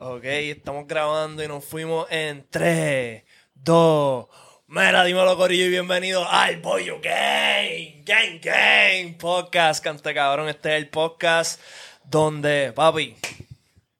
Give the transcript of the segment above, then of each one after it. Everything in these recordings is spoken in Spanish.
Ok, estamos grabando y nos fuimos en 3, 2, Mira, dímelo, Corillo, y bienvenido al Pollo Game, Game, Game Podcast. Cante cabrón, este es el podcast donde, papi,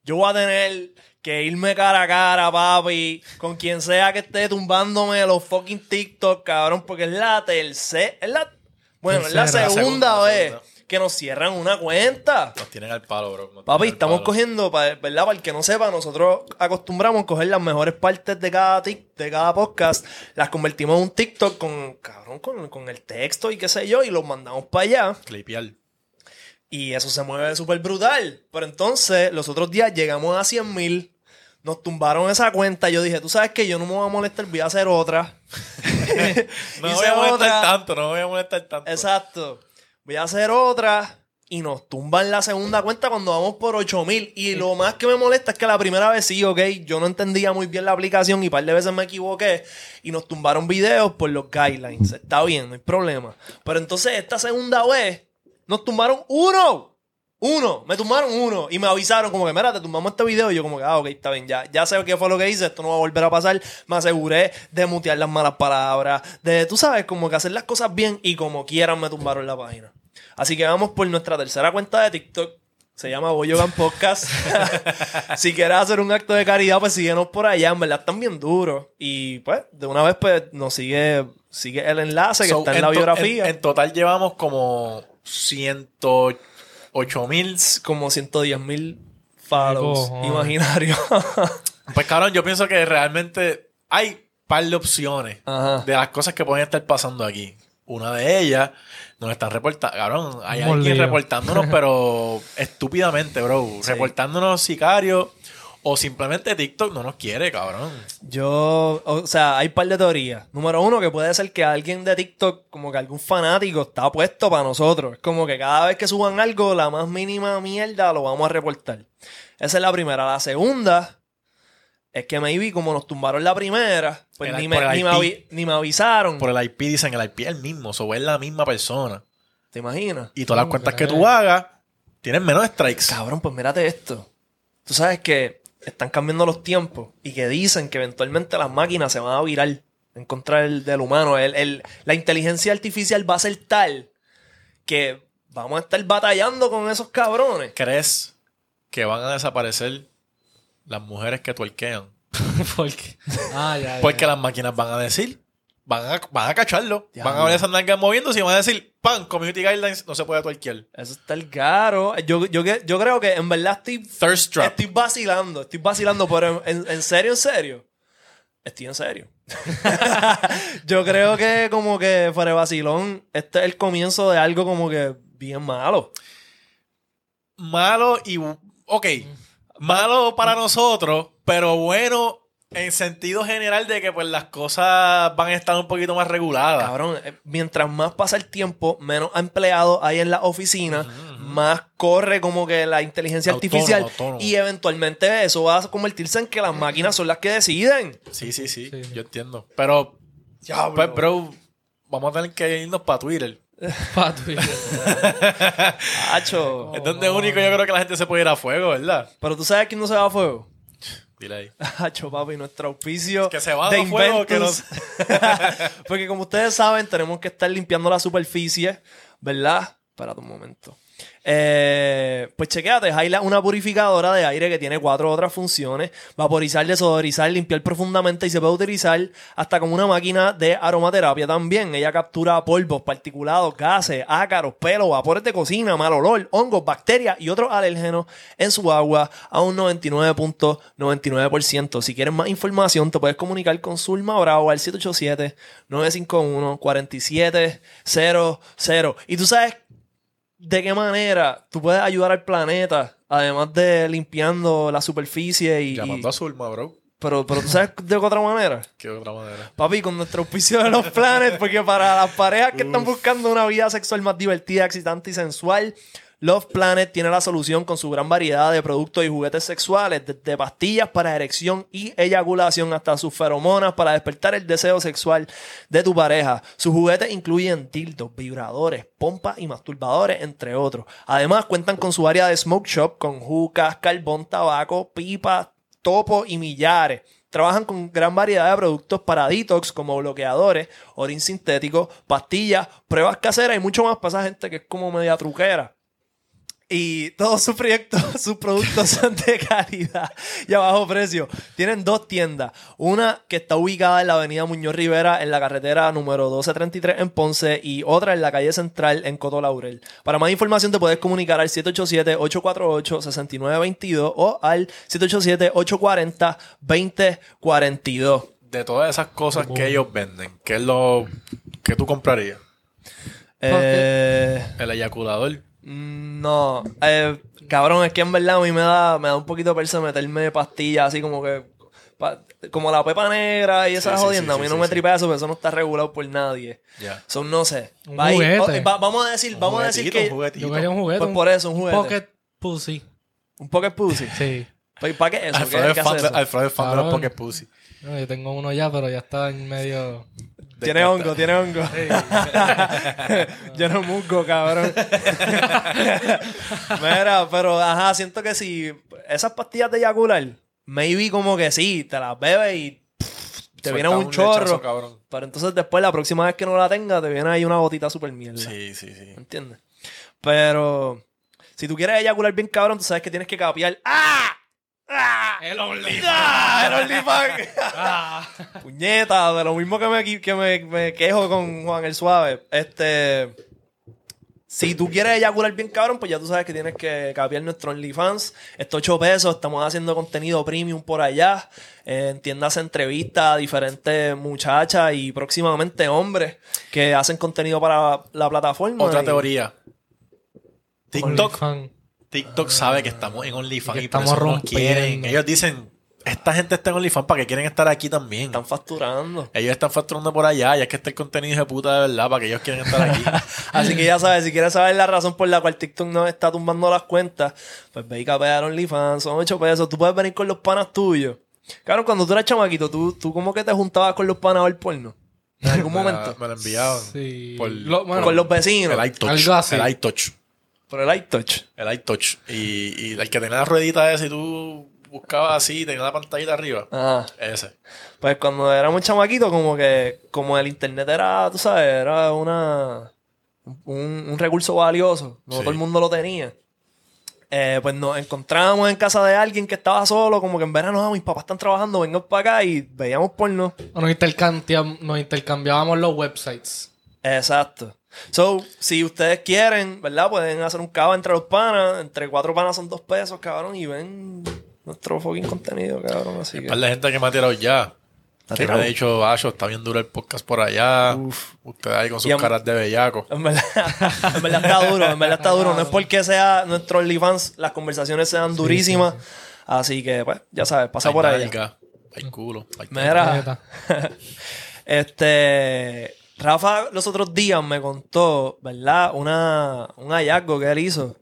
yo voy a tener que irme cara a cara, papi, con quien sea que esté tumbándome los fucking TikTok, cabrón, porque es la tercera, es la, bueno, es la segunda, segunda, vez segunda. Que nos cierran una cuenta. Nos tienen al palo, bro. Nos Papi, estamos palo. cogiendo, ¿verdad? Para el que no sepa, nosotros acostumbramos a coger las mejores partes de cada, tic- de cada podcast, las convertimos en un TikTok con, cabrón, con, con el texto y qué sé yo, y los mandamos para allá. Clipear. Y eso se mueve súper brutal. Pero entonces, los otros días llegamos a 100 mil, nos tumbaron esa cuenta. Yo dije, tú sabes que yo no me voy a molestar, voy a hacer otra. No Hice voy a molestar otra. tanto, no voy a molestar tanto. Exacto. Voy a hacer otra y nos tumban la segunda cuenta cuando vamos por 8000. Y lo más que me molesta es que la primera vez sí, ok, yo no entendía muy bien la aplicación y un par de veces me equivoqué y nos tumbaron videos por los guidelines. Está bien, no hay problema. Pero entonces esta segunda vez nos tumbaron uno. Uno, me tumbaron uno y me avisaron como que, mira, te tumbamos este video y yo como que, ah, ok, está bien, ya, ya sé qué fue lo que hice, esto no va a volver a pasar, me aseguré de mutear las malas palabras, de, tú sabes, como que hacer las cosas bien y como quieran me tumbaron la página. Así que vamos por nuestra tercera cuenta de TikTok, se llama Boyogan Podcast. si quieres hacer un acto de caridad, pues síguenos por allá, en verdad están bien duros. Y pues, de una vez, pues, nos sigue, sigue el enlace que So, está en la biografía. En, en total llevamos como 108 mil. como 110 mil follows cojones. imaginarios. Pues cabrón, yo pienso que realmente hay par de opciones Ajá. de las cosas que pueden estar pasando aquí. Una de ellas nos están reportando, cabrón, hay alguien reportándonos, pero estúpidamente, bro. Sí. Reportándonos sicarios o simplemente TikTok no nos quiere, cabrón. Yo, o sea, hay un par de teorías. Número uno, que puede ser que alguien de TikTok, como que algún fanático, está puesto para nosotros. Es como que cada vez que suban algo, la más mínima mierda lo vamos a reportar. Esa es la primera. La segunda es que maybe como nos tumbaron la primera, pues El- ni, me, ni, me IP. avi- ni me avisaron. Por el IP dicen el IP es el mismo, o es la misma persona. ¿Te imaginas? Y todas las ¿Cómo cuentas que tú hagas tienen menos strikes. Cabrón, pues mírate esto. Tú sabes que están cambiando los tiempos y que dicen que eventualmente las máquinas se van a virar en contra del, del humano. El- el- la inteligencia artificial va a ser tal que vamos a estar batallando con esos cabrones. ¿Crees que van a desaparecer las mujeres que tuerquean? Porque. Ah, ya, ya. Porque las máquinas van a decir, van a, van a cacharlo, van a ver esas nalgas moviéndose y van a decir, pan, community guidelines no se puede tuerquear. Eso está el caro. Yo, yo, yo creo que en verdad estoy, Thirst trap. estoy vacilando. Estoy vacilando, pero en, en- en serio, en serio. Estoy en serio. yo creo que como que fuera de vacilón, este es el comienzo de algo como que bien malo. Malo y... Ok, malo para nosotros, pero bueno en sentido general de que pues las cosas van a estar un poquito más reguladas. Cabrón, eh, mientras más pasa el tiempo, menos empleados hay en la oficina, más corre como que la inteligencia Autónomo, artificial autónomo. y eventualmente eso va a convertirse en que las máquinas son las que deciden. Sí, sí, sí, Sí. yo entiendo. Pero, pues, bro, vamos a tener que irnos para Twitter. Pa' Twitter. Hacho. es donde único yo creo que la gente se puede ir a fuego, ¿verdad? Pero tú sabes quién no se va a fuego. Dile ahí. Hacho, papi, nuestro auspicio. Que se va de a fuego, que. Porque como ustedes saben, tenemos que estar limpiando la superficie, ¿verdad? Espérate un momento. Eh, pues chequéate, la- una purificadora de aire que tiene cuatro otras funciones: vaporizar, desodorizar, limpiar profundamente y se puede utilizar hasta como una máquina de aromaterapia también. Ella captura polvos, particulados, gases, ácaros, pelos, vapores de cocina, mal olor, hongos, bacterias y otros alérgenos en su agua a un 99.99%. Si quieres más información, te puedes comunicar con Zulma Bravo al 787-951-4700. Y tú sabes de qué manera tú puedes ayudar al planeta, además de limpiando la superficie y... Llamando y- a Zulma, bro. pero, pero tú sabes de qué otra manera. ¿Qué otra manera? Papi, con nuestro auspicio de los planes, porque para las parejas que están buscando una vida sexual más divertida, excitante y sensual, Love Planet tiene la solución con su gran variedad de productos y juguetes sexuales, desde pastillas para erección y eyaculación hasta sus feromonas para despertar el deseo sexual de tu pareja. Sus juguetes incluyen dildos, vibradores, pompas y masturbadores, entre otros. Además, cuentan con su área de smoke shop con jucas, carbón, tabaco, pipas, Topo y Millares. Trabajan con gran variedad de productos para detox como bloqueadores, orín sintético, pastillas, pruebas caseras y mucho más para esa gente que es como media truquera. Y todos sus proyectos, sus productos son de calidad y a bajo precio. Tienen dos tiendas. Una que está ubicada en la avenida Muñoz Rivera, en la carretera número 1233 en Ponce, y otra en la calle central en Coto Laurel. Para más información te puedes comunicar al 787-848-6922 o al 787-840-2042. De todas esas cosas que ellos venden, ¿qué es lo que tú comprarías? Eh, El eyaculador. Mm, No, eh, cabrón, es que en verdad a mí me da, me da un poquito de persa meterme pastillas así como que. pa- como la pepa negra y esas Sí, sí, jodiendas. sí, a mí sí, no sí, me sí. tripea eso, pero eso no está regulado por nadie. Ya. Son, no sé. Un Va ahí- juguete. oh, va- vamos a decir, vamos a decir que. un juguetito. Yo quería un juguete. Pues un- por eso, un juguete. Pocket Pussy. Un pocket pussy. Sí. Pues, ¿Para qué eso? ¿Qué, Alfredo, es fan de, eso? Alfredo es fan de los. Pocket Pussy. No, yo tengo uno ya, pero ya está en medio. Tiene hongo, tiene hongo. Yo no musgo, cabrón. Mira, pero ajá, siento que si esas pastillas de eyacular, maybe como que sí, te las bebes y te viene un chorro. lechazo, cabrón. Pero entonces después, la próxima vez que no la tenga, te viene ahí una gotita super mierda. Sí, sí, sí. ¿Entiendes? Pero si tú quieres eyacular bien cabrón, tú sabes que tienes que capear. ¡Ah! ¡Ah! El OnlyFans. ¡Ah! El OnlyFans. Puñeta, de lo mismo que me, que me, me quejo con Juan el Suave. Este. Si tú quieres eyacular bien cabrón, pues ya tú sabes que tienes que capear nuestro OnlyFans. Estos 8 pesos, estamos haciendo contenido premium por allá. Eh, en tiendas entrevistas a diferentes muchachas y próximamente hombres que hacen contenido para la plataforma. Otra Y- teoría. TikTok, OnlyFans. TikTok sabe que estamos en OnlyFans Y y, que por estamos eso nos rompiendo. quieren. Ellos dicen, esta gente está en OnlyFans para que quieren estar aquí también. Están facturando. Ellos están facturando por allá y es que está el contenido de puta de verdad para que ellos quieren estar aquí. Así que ya sabes, si quieres saber la razón por la cual TikTok no está tumbando las cuentas, pues ve y capea OnlyFans, son 8 pesos. Tú puedes venir con los panas tuyos. Claro, cuando tú eras chamaquito, tú, tú como que te juntabas con los panas a ver porno. En algún Me la- momento. Me lo enviaban. Sí. Por- Lo- bueno, con los vecinos. El iTouch. Algo así. El iTouch. Por el iTouch. El iTouch. Y, y el que tenía la ruedita esa y tú buscabas así, tenía la pantallita arriba. Ajá. Ese. Pues cuando éramos chamaquitos, como que, como el internet era, tú sabes, era una un, un recurso valioso. No Sí. todo el mundo lo tenía. Eh, pues nos encontrábamos en casa de alguien que estaba solo, como que en verano, "Ah, mis papás están trabajando, vengan para acá y veíamos porno. nos, intercambiam- nos intercambiábamos los websites. Exacto. So, si ustedes quieren, ¿verdad? Pueden hacer un cabo entre los panas. Entre cuatro panas son dos pesos, cabrón. Y ven nuestro fucking contenido, cabrón. Así que. par de gente que me ha tirado ya. ¿Te ha Que me ha dicho, Acho, está bien duro el podcast por allá. Uf. Ustedes ahí con sus caras de bellaco. En verdad, en verdad está duro, en verdad está duro. No es porque sea nuestro OnlyFans, las conversaciones sean durísimas. Así que, pues, ya sabes, pasa Hay por ahí. Hay culo. Hay Mira, este. Rafa los otros días me contó, ¿verdad? Una, un hallazgo que él hizo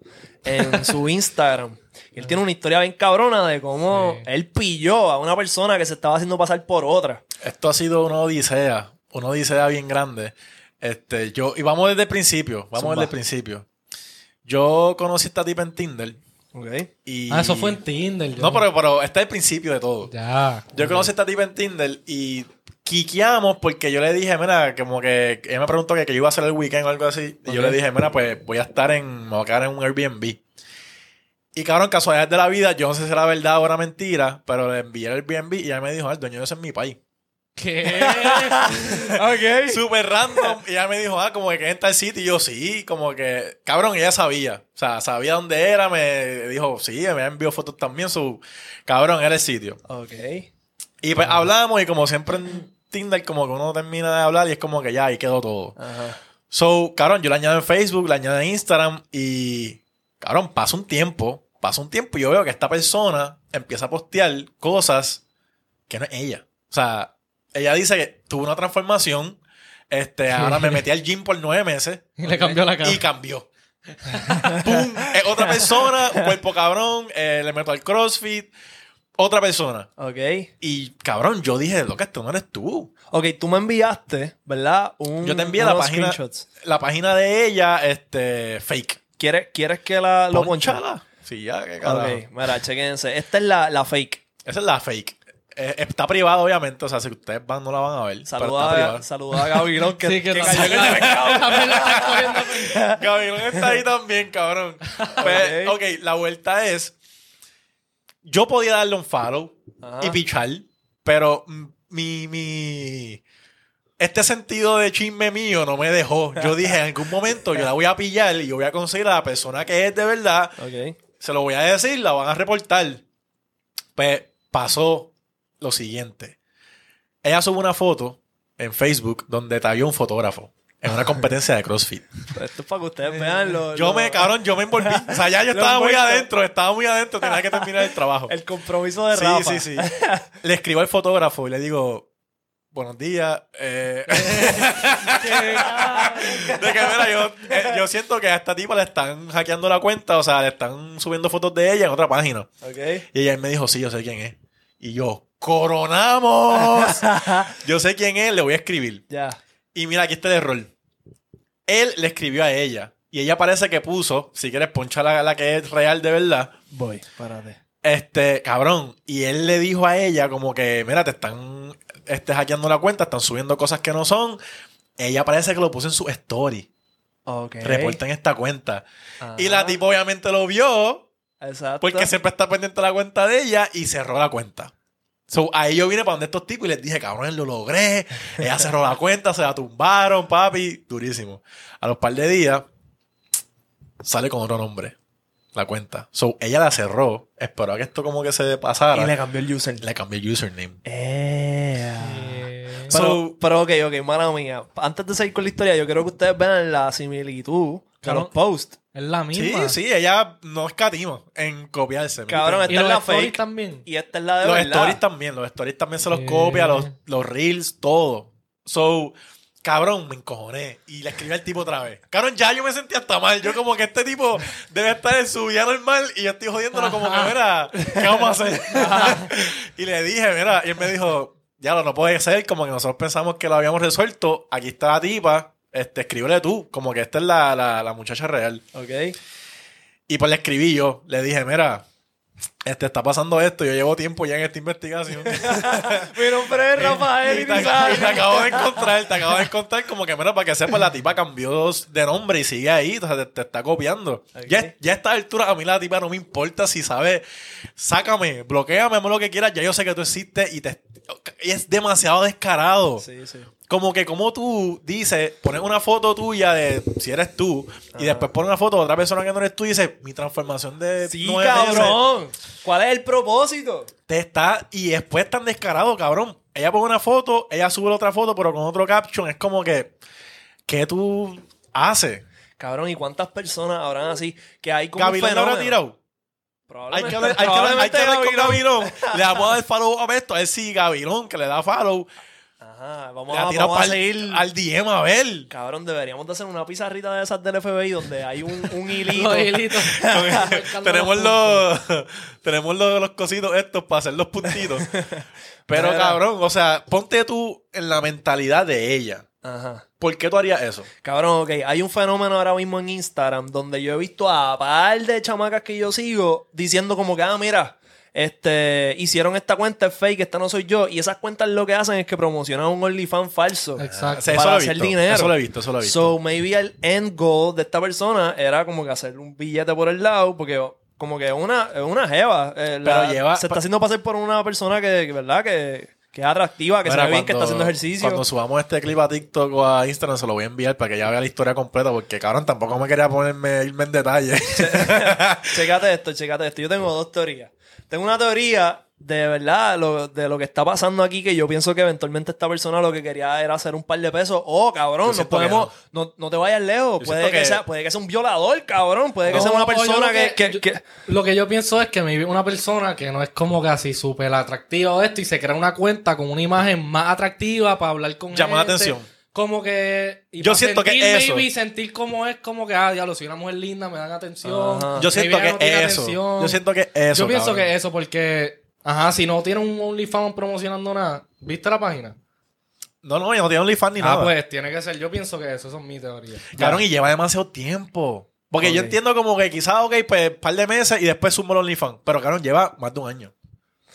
en su Instagram. Y él tiene una historia bien cabrona de cómo Sí. él pilló a una persona que se estaba haciendo pasar por otra. Esto ha sido una odisea, una odisea bien grande. Este, yo, y vamos desde el principio, vamos Zumba. desde el principio. Yo conocí a esta tipa en Tinder ¿Ok? y... Ah, eso fue en Tinder. yo No, pero, pero este es el principio de todo. Ya. Yo conocí a esta tipa en Tinder y quiqueamos porque yo le dije, mira, como que ella me preguntó que, que yo iba a hacer el weekend o algo así. Y yo le dije, mira, pues voy a estar en, me voy a quedar en un Airbnb. Y cabrón, casualidades de la vida, yo no sé si era verdad o era mentira, pero le envié el Airbnb y ella me dijo, ah, el dueño de ese es mi país. ¿Qué? Ok. Súper random. Y ella me dijo, ah, como que en tal sitio. Y yo, sí, como que, cabrón, ella sabía. O sea, sabía dónde era. Me dijo, sí, me envió fotos también. Su, cabrón, era el sitio. Ok. Y pues hablamos y como siempre en Tinder, como que uno termina de hablar y es como que ya, ahí quedó todo. Ajá. So, cabrón, yo le añado en Facebook, le añado en Instagram y, cabrón, pasa un tiempo, pasa un tiempo y yo veo que esta persona empieza a postear cosas que no es ella. O sea, ella dice que tuvo una transformación, este, ahora me metí al gym por nueve meses Y le cambió la cara. y cambió. ¡Pum! Es otra persona, cuerpo cabrón, eh, le meto al CrossFit, otra persona. Ok. Y, cabrón, yo dije, loca, esto no eres tú. Ok, tú me enviaste, ¿verdad? Un, Yo te envié la página, screenshots. la página de ella, este, fake. ¿Quieres, ¿Quieres que la, lo? Ponchala. Sí, ya, qué carajo. Ok, mira, chequense. Esta es la, la fake. Esa es la fake. Eh, está privado, obviamente. O sea, si ustedes van, no la van a ver. está Saluda, privada. a- saluda a Gavilón que, Sí, que que cayó en el mercado. También cogiendo. Gabriel está ahí también, cabrón. Pues, Ok. ok, la vuelta es. Yo podía darle un follow Ajá. y pichar, pero mi, mi. Este sentido de chisme mío no me dejó. Yo dije, en algún momento yo la voy a pillar y yo voy a conseguir a la persona que es de verdad. Se lo voy a decir, la van a reportar. Pues pasó lo siguiente. Ella sube una foto en Facebook donde había un fotógrafo en una competencia de CrossFit. Esto es para que ustedes vean lo, Yo lo- me, cabrón, yo me envolví. O sea, ya yo estaba muy adentro, estaba muy adentro, tenía que terminar el trabajo. el compromiso de Sí, Rafa. sí, sí. Le escribo al fotógrafo y le digo, buenos días. eh". de que, mira, yo, eh, yo siento que a esta tipa le están hackeando la cuenta, o sea, le están subiendo fotos de ella en otra página. Ok. Y ella me dijo, sí, yo sé quién es. Y yo, coronamos. yo sé quién es, le voy a escribir. Ya. Y mira, aquí está el error. Él le escribió a ella. Y ella parece que puso, si quieres ponchar la, la que es real de verdad. Voy, párate. Este, cabrón. Y él le dijo a ella como que, mira, te están este, hackeando la cuenta, están subiendo cosas que no son. Ella parece que lo puso en su story. Ok. Reporten esta cuenta. Y la tipo obviamente lo vio Exacto. porque siempre está pendiente la cuenta de ella y cerró la cuenta. So, ahí yo vine para donde estos tipos y les dije, cabrón, lo logré. Ella cerró la cuenta, se la tumbaron, papi. Durísimo. A los par de días, sale con otro nombre. La cuenta. So, ella la cerró. Esperó a que esto como que se pasara. Y le cambió el user. Le cambié el username. Eh. Eh, Pero, So- pero ok, ok, mala mía. Antes de seguir con la historia, yo quiero que ustedes vean la similitud de los posts. Es la Sí, misma. sí, ella no escatima en copiarse. ¿me Cabrón, entiendes? Esta es los la stories fake. también. Y esta es la de los verdad. stories también, los stories también se los copia, los, los reels, todo. So, cabrón, me encojoné. Y le escribí al tipo otra vez. Cabrón, ya yo me sentí hasta mal. Yo como que este tipo debe estar en su vida normal y yo estoy jodiéndolo como que, mira, ¿qué vamos a hacer? y le dije, mira, y él me dijo, ya lo no puede ser, como que nosotros pensamos que lo habíamos resuelto. Aquí está la tipa, este, escríbele tú, como que esta es la, la, la muchacha real. Ok. Y pues le escribí yo, le dije, mira, este está pasando esto, yo llevo tiempo ya en esta investigación. Mi nombre es Rafael y, te, y te acabo de encontrar, te acabo de encontrar como que, mira, para que sepas, la tipa cambió de nombre y sigue ahí, o sea, te, te está copiando. Ya, ya a esta altura, a mí la tipa no me importa si sabe, sácame, bloqueame, lo que quieras, ya yo sé que tú existes y te... y es demasiado descarado. Sí, sí. Como que como tú dices, pones una foto tuya de si eres tú y después pones una foto de otra persona que no eres tú y dices, mi transformación de Sí, cabrón. ¿Cuál es el propósito? te está y después tan descarado, cabrón. Ella pone una foto, ella sube la otra foto, pero con otro caption. Es como que, ¿qué tú haces? Cabrón, ¿y cuántas personas habrán así? Que hay como un habrá tirado. Hay que hablar, hay que hablar- hay que probablemente hablar con Gavilón. Le vamos a dar follow a esto. A si Gavilón, que le da follow, Ajá, vamos, a, vamos a seguir. al DM a ver. Cabrón, deberíamos de hacer una pizarrita de esas del FBI donde hay un, un hilito. Los hilitos. tenemos los tenemos los, los cositos estos para hacer los puntitos. Pero Mira. cabrón, o sea, ponte tú en la mentalidad de ella. Ajá. ¿Por qué tú harías eso? Cabrón, ok, hay un fenómeno ahora mismo en Instagram donde yo he visto a par de chamacas que yo sigo diciendo como que, ah, mira, este, hicieron esta cuenta, es fake, esta no soy yo. Y esas cuentas lo que hacen es que promocionan un OnlyFans falso. Exacto. Eso para lo he hacer visto, dinero. Eso lo he visto, eso lo he visto. So, maybe el end goal de esta persona era como que hacer un billete por el lado, porque como que es una, es una jeva. eh, la- Pero lleva- se está haciendo pasar por una persona que, que, ¿verdad? Que, que es atractiva, que Mira, se ve bien, que está haciendo ejercicio. Cuando subamos este clip a TikTok o a Instagram, se lo voy a enviar para que ella vea la historia completa, porque cabrón, tampoco me quería ponerme, irme en detalle. Chécate esto, chécate esto. Yo tengo dos teorías. Tengo una teoría de verdad lo, de lo que está pasando aquí, que yo pienso que eventualmente esta persona lo que quería era hacer un par de pesos. Oh, cabrón, Yo no siento podemos, no. No, te vayas lejos. Puede que, que- sea, puede que sea un violador, cabrón. Puede que No, sea una persona que, que- yo- Lo que yo pienso es que una persona que no es como así súper atractiva o esto y se crea una cuenta con una imagen más atractiva para hablar con Llama la atención. Como que... y Yo siento que sentir, eso- Maybe sentir como es como que, ah, diablo, soy una mujer linda, me dan atención. Ajá. Yo siento no que tiene eso. atención. Yo siento que eso. Yo pienso cabrón. que eso porque... Ajá, si no tiene un OnlyFans promocionando nada, ¿viste la página? No, no, yo no tiene OnlyFans ni ah, nada. pues tiene que ser. Yo pienso que eso, eso es mi teoría. Cabrón, y lleva demasiado tiempo. Porque yo entiendo como que quizás, ok, pues par de meses y después sumo el OnlyFans. Pero cabrón, lleva más de un año.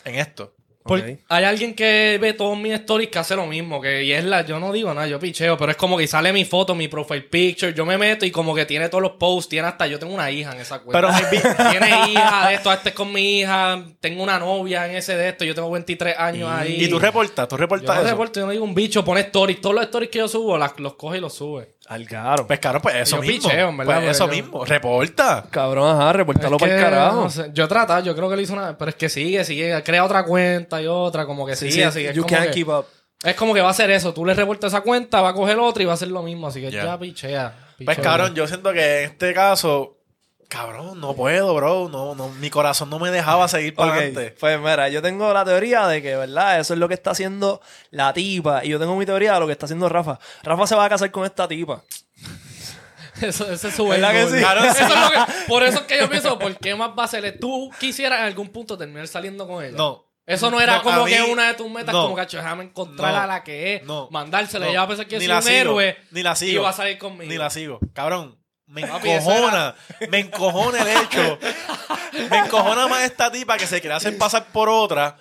en esto. Por- Ok. Hay alguien que ve todos mis stories que hace lo mismo, que y es la, yo no digo nada, yo picheo, pero es como que sale mi foto, mi profile picture, yo me meto y como que tiene todos los posts, tiene hasta, yo tengo una hija en esa cuenta. Pero tiene hija de esto, este es con mi hija, tengo una novia en ese de esto, yo tengo 23 años ahí. Y tú reportas, tú yo reportas no eso. reporto, yo no digo un bicho, pone stories, todos los stories que yo subo, las- los coge y los sube. Al caro. Pues claro, pues eso Yo mismo. picheo, en verdad, Pues eso yo- mismo. Reporta. Cabrón, ajá, reportalo para el carajo. no sé, yo he tratado, yo creo que le hizo una, pero es que sigue, sigue, crea otra cuenta y otra, como que Sí, sigue, sí, así que es you como can't que- keep up. Es como que va a hacer eso. Tú le reportas esa cuenta, va a coger otra y va a hacer lo mismo. Así que Ya. ya pichea. Pues pichea. cabrón, yo siento que en este caso, cabrón, no puedo, bro. No, no, mi corazón no me dejaba seguir para Ok, adelante. Pues mira, yo tengo la teoría de que, ¿verdad? Eso es lo que está haciendo la tipa. Y yo tengo mi teoría de lo que está haciendo Rafa. Rafa se va a casar con esta tipa. Eso, ese es su ¿Verdad que sí? Claro, Eso es lo que- por eso es que yo pienso, ¿por qué más va a ser? ¿Tú quisieras en algún punto terminar saliendo con ella? No. Eso no era No, como que una de tus metas, no. como que déjame encontrar No. a la que es, No. mandársela. No. Ella va a pensar que Ni es la un sigo. héroe Ni la sigo. y va a salir conmigo. Ni la sigo. Cabrón, me Papi, encojona. Me encojona el hecho. Me encojona más esta tipa que se quiere hacer pasar por otra.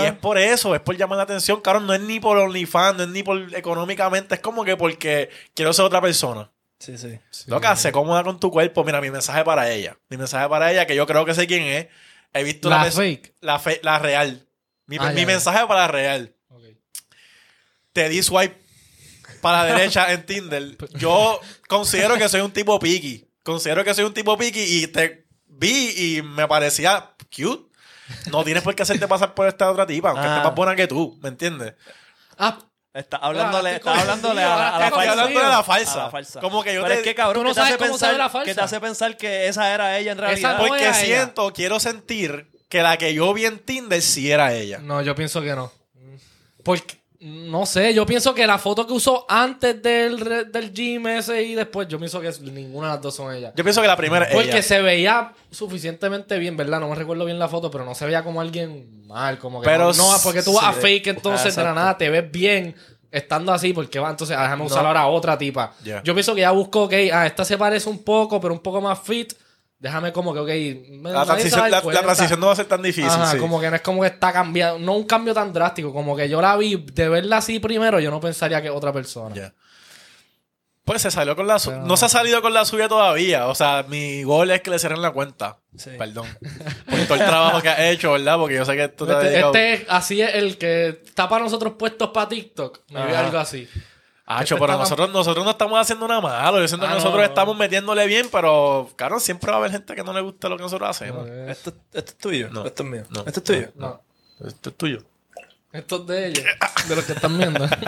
Y es por eso, es por llamar la atención. Cabrón, no es ni por OnlyFans, no es ni por económicamente. Es como que porque quiero ser otra persona. Sí, sí. Loca, se cómoda con tu cuerpo. Mira, mi mensaje para ella. Mi mensaje para ella, que yo creo que sé quién es. He visto La pers- fake. La, fe- la real. Mi, Ah, mi ya, ya. mensaje para la real. Te di swipe para la derecha en Tinder. Yo considero que soy un tipo picky. Considero que soy un tipo picky y te vi y me parecía cute. No tienes por qué hacerte pasar por esta otra tipa, aunque Ah. esté más buena que tú, ¿me entiendes? Ah, Está hablándole, Ah, está hablándole a, la- a la falsa. hablando de la A falsa. la falsa. Como que yo Pero te- es que cabrón, Tú no ¿qué te hace sabes cómo pensar sabe la falsa. que te hace pensar que esa era ella en realidad? Esa no Porque ella. siento, quiero sentir que la que yo vi en Tinder sí era ella. No, yo pienso que no. Porque, no sé, yo pienso que la foto que usó antes del, del gym ese y después, yo pienso que ninguna de las dos son ellas. Yo pienso que la primera es Porque ella. se veía suficientemente bien, ¿verdad? No me recuerdo bien la foto, pero no se veía como alguien mal, como que Pero no, no, porque tú vas a fake entonces de la nada te ves bien estando así, porque va, entonces ah, déjame usar No. ahora a otra tipa. Yo pienso que ya buscó, ok, ah, esta se parece un poco, pero un poco más fit. Déjame como que, ok, La transición, dar la, la cuenta. transición no va a ser tan difícil. Ajá, sí. como que no es como que está cambiando, no un cambio tan drástico, como que yo la vi, de verla así primero, yo no pensaría que otra persona. Pues se salió con la su- Pero- No se ha salido con la suya todavía. O sea, mi gol es que le cierren la cuenta. Sí. Perdón. Por todo el trabajo que ha hecho, ¿verdad? Porque yo sé que esto te ha Este, dedicado- este es- así es el que está para nosotros puestos para TikTok. Me algo así. Hacho, este pero nosotros, nosotros no estamos haciendo nada malo. Yo siento Ah, que no, nosotros no. estamos metiéndole bien, pero, claro, siempre va a haber gente que no le gusta lo que nosotros hacemos. Esto, esto es tuyo. No. Esto es mío. No. Esto es tuyo. No, Esto es tuyo. esto es de ellos, de los que están viendo.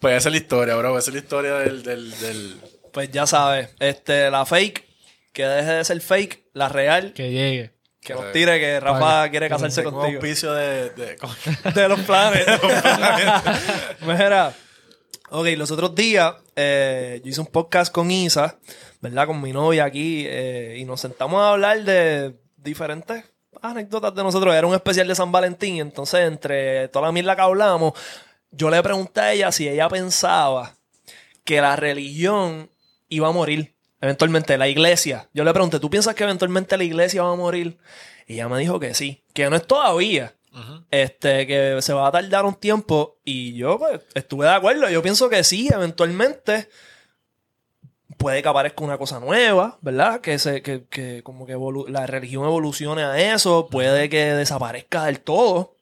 Pues esa es la historia, bro. Esa es la historia del... del, del... Pues ya sabes, este, la fake, que deje de ser fake, la real, que llegue. que nos tire que Rafa Vale. quiere casarse Tengo un contigo. auspicio de... de- de los planes. Mira, ok, los otros días eh, yo hice un podcast con Isa, ¿verdad? Con mi novia aquí, eh, y nos sentamos a hablar de diferentes anécdotas de nosotros. Era un especial de San Valentín, entonces entre toda la mierda que hablamos, yo le pregunté a ella si ella pensaba que la religión iba a morir. Eventualmente, la iglesia. Yo le pregunté, ¿tú piensas que eventualmente la iglesia va a morir? Y ella me dijo que sí, que no es todavía, Este, que se va a tardar un tiempo y yo pues, estuve de acuerdo. Yo pienso que sí, eventualmente puede que aparezca una cosa nueva, ¿verdad? Que, se, que, que como que la religión evolucione a eso, puede que desaparezca del todo.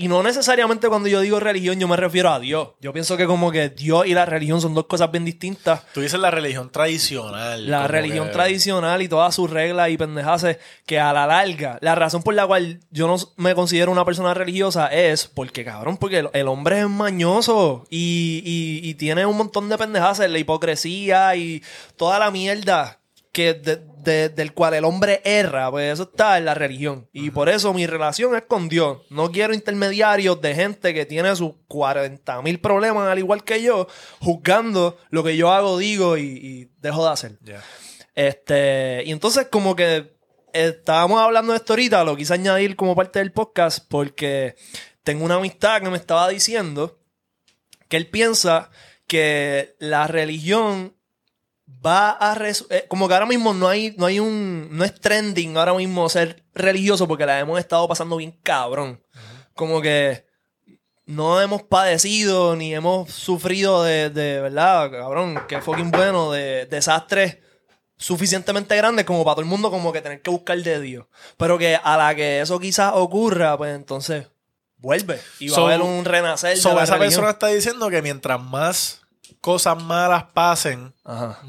Y no necesariamente cuando yo digo religión yo me refiero a Dios. Yo pienso que como que Dios y la religión son dos cosas bien distintas. Tú dices la religión tradicional. La religión que- tradicional y todas sus reglas y pendejaces que a la larga, la razón por la cual yo no me considero una persona religiosa es porque, cabrón, porque el, el hombre es mañoso y, y- y tiene un montón de pendejaces, la hipocresía y toda la mierda que de- de- del cual el hombre erra, pues eso está en la religión. Y por eso mi relación es con Dios. No quiero intermediarios de gente que tiene sus 40 mil problemas al igual que yo, juzgando lo que yo hago, digo y, y dejo de hacer. Este, y entonces como que estábamos hablando de esto ahorita, lo quise añadir como parte del podcast porque tengo una amistad que me estaba diciendo que él piensa que la religión va a resu- eh, como que ahora mismo no hay no hay un no es trending ahora mismo ser religioso porque la hemos estado pasando bien cabrón. Como que no hemos padecido ni hemos sufrido de, de verdad cabrón que fucking bueno de desastres suficientemente grandes como para todo el mundo como que tener que buscar de Dios. Pero que a la que eso quizás ocurra pues entonces vuelve y va So- a haber un renacer de So, la esa religión. persona está diciendo que mientras más cosas malas pasen Ajá.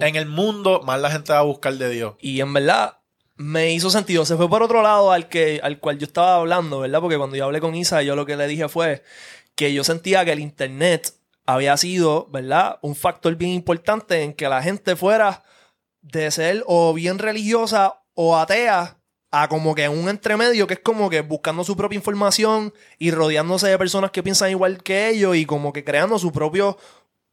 En el mundo, más la gente va a buscar de Dios. Y en verdad me hizo sentido. Se fue por otro lado al, que, al cual yo estaba hablando, ¿verdad? Porque cuando yo hablé con Isa, yo lo que le dije fue que yo sentía que el Internet había sido, ¿verdad? Un factor bien importante en que la gente fuera de ser o bien religiosa o atea a como que un entremedio que es como que buscando su propia información y rodeándose de personas que piensan igual que ellos y como que creando su propio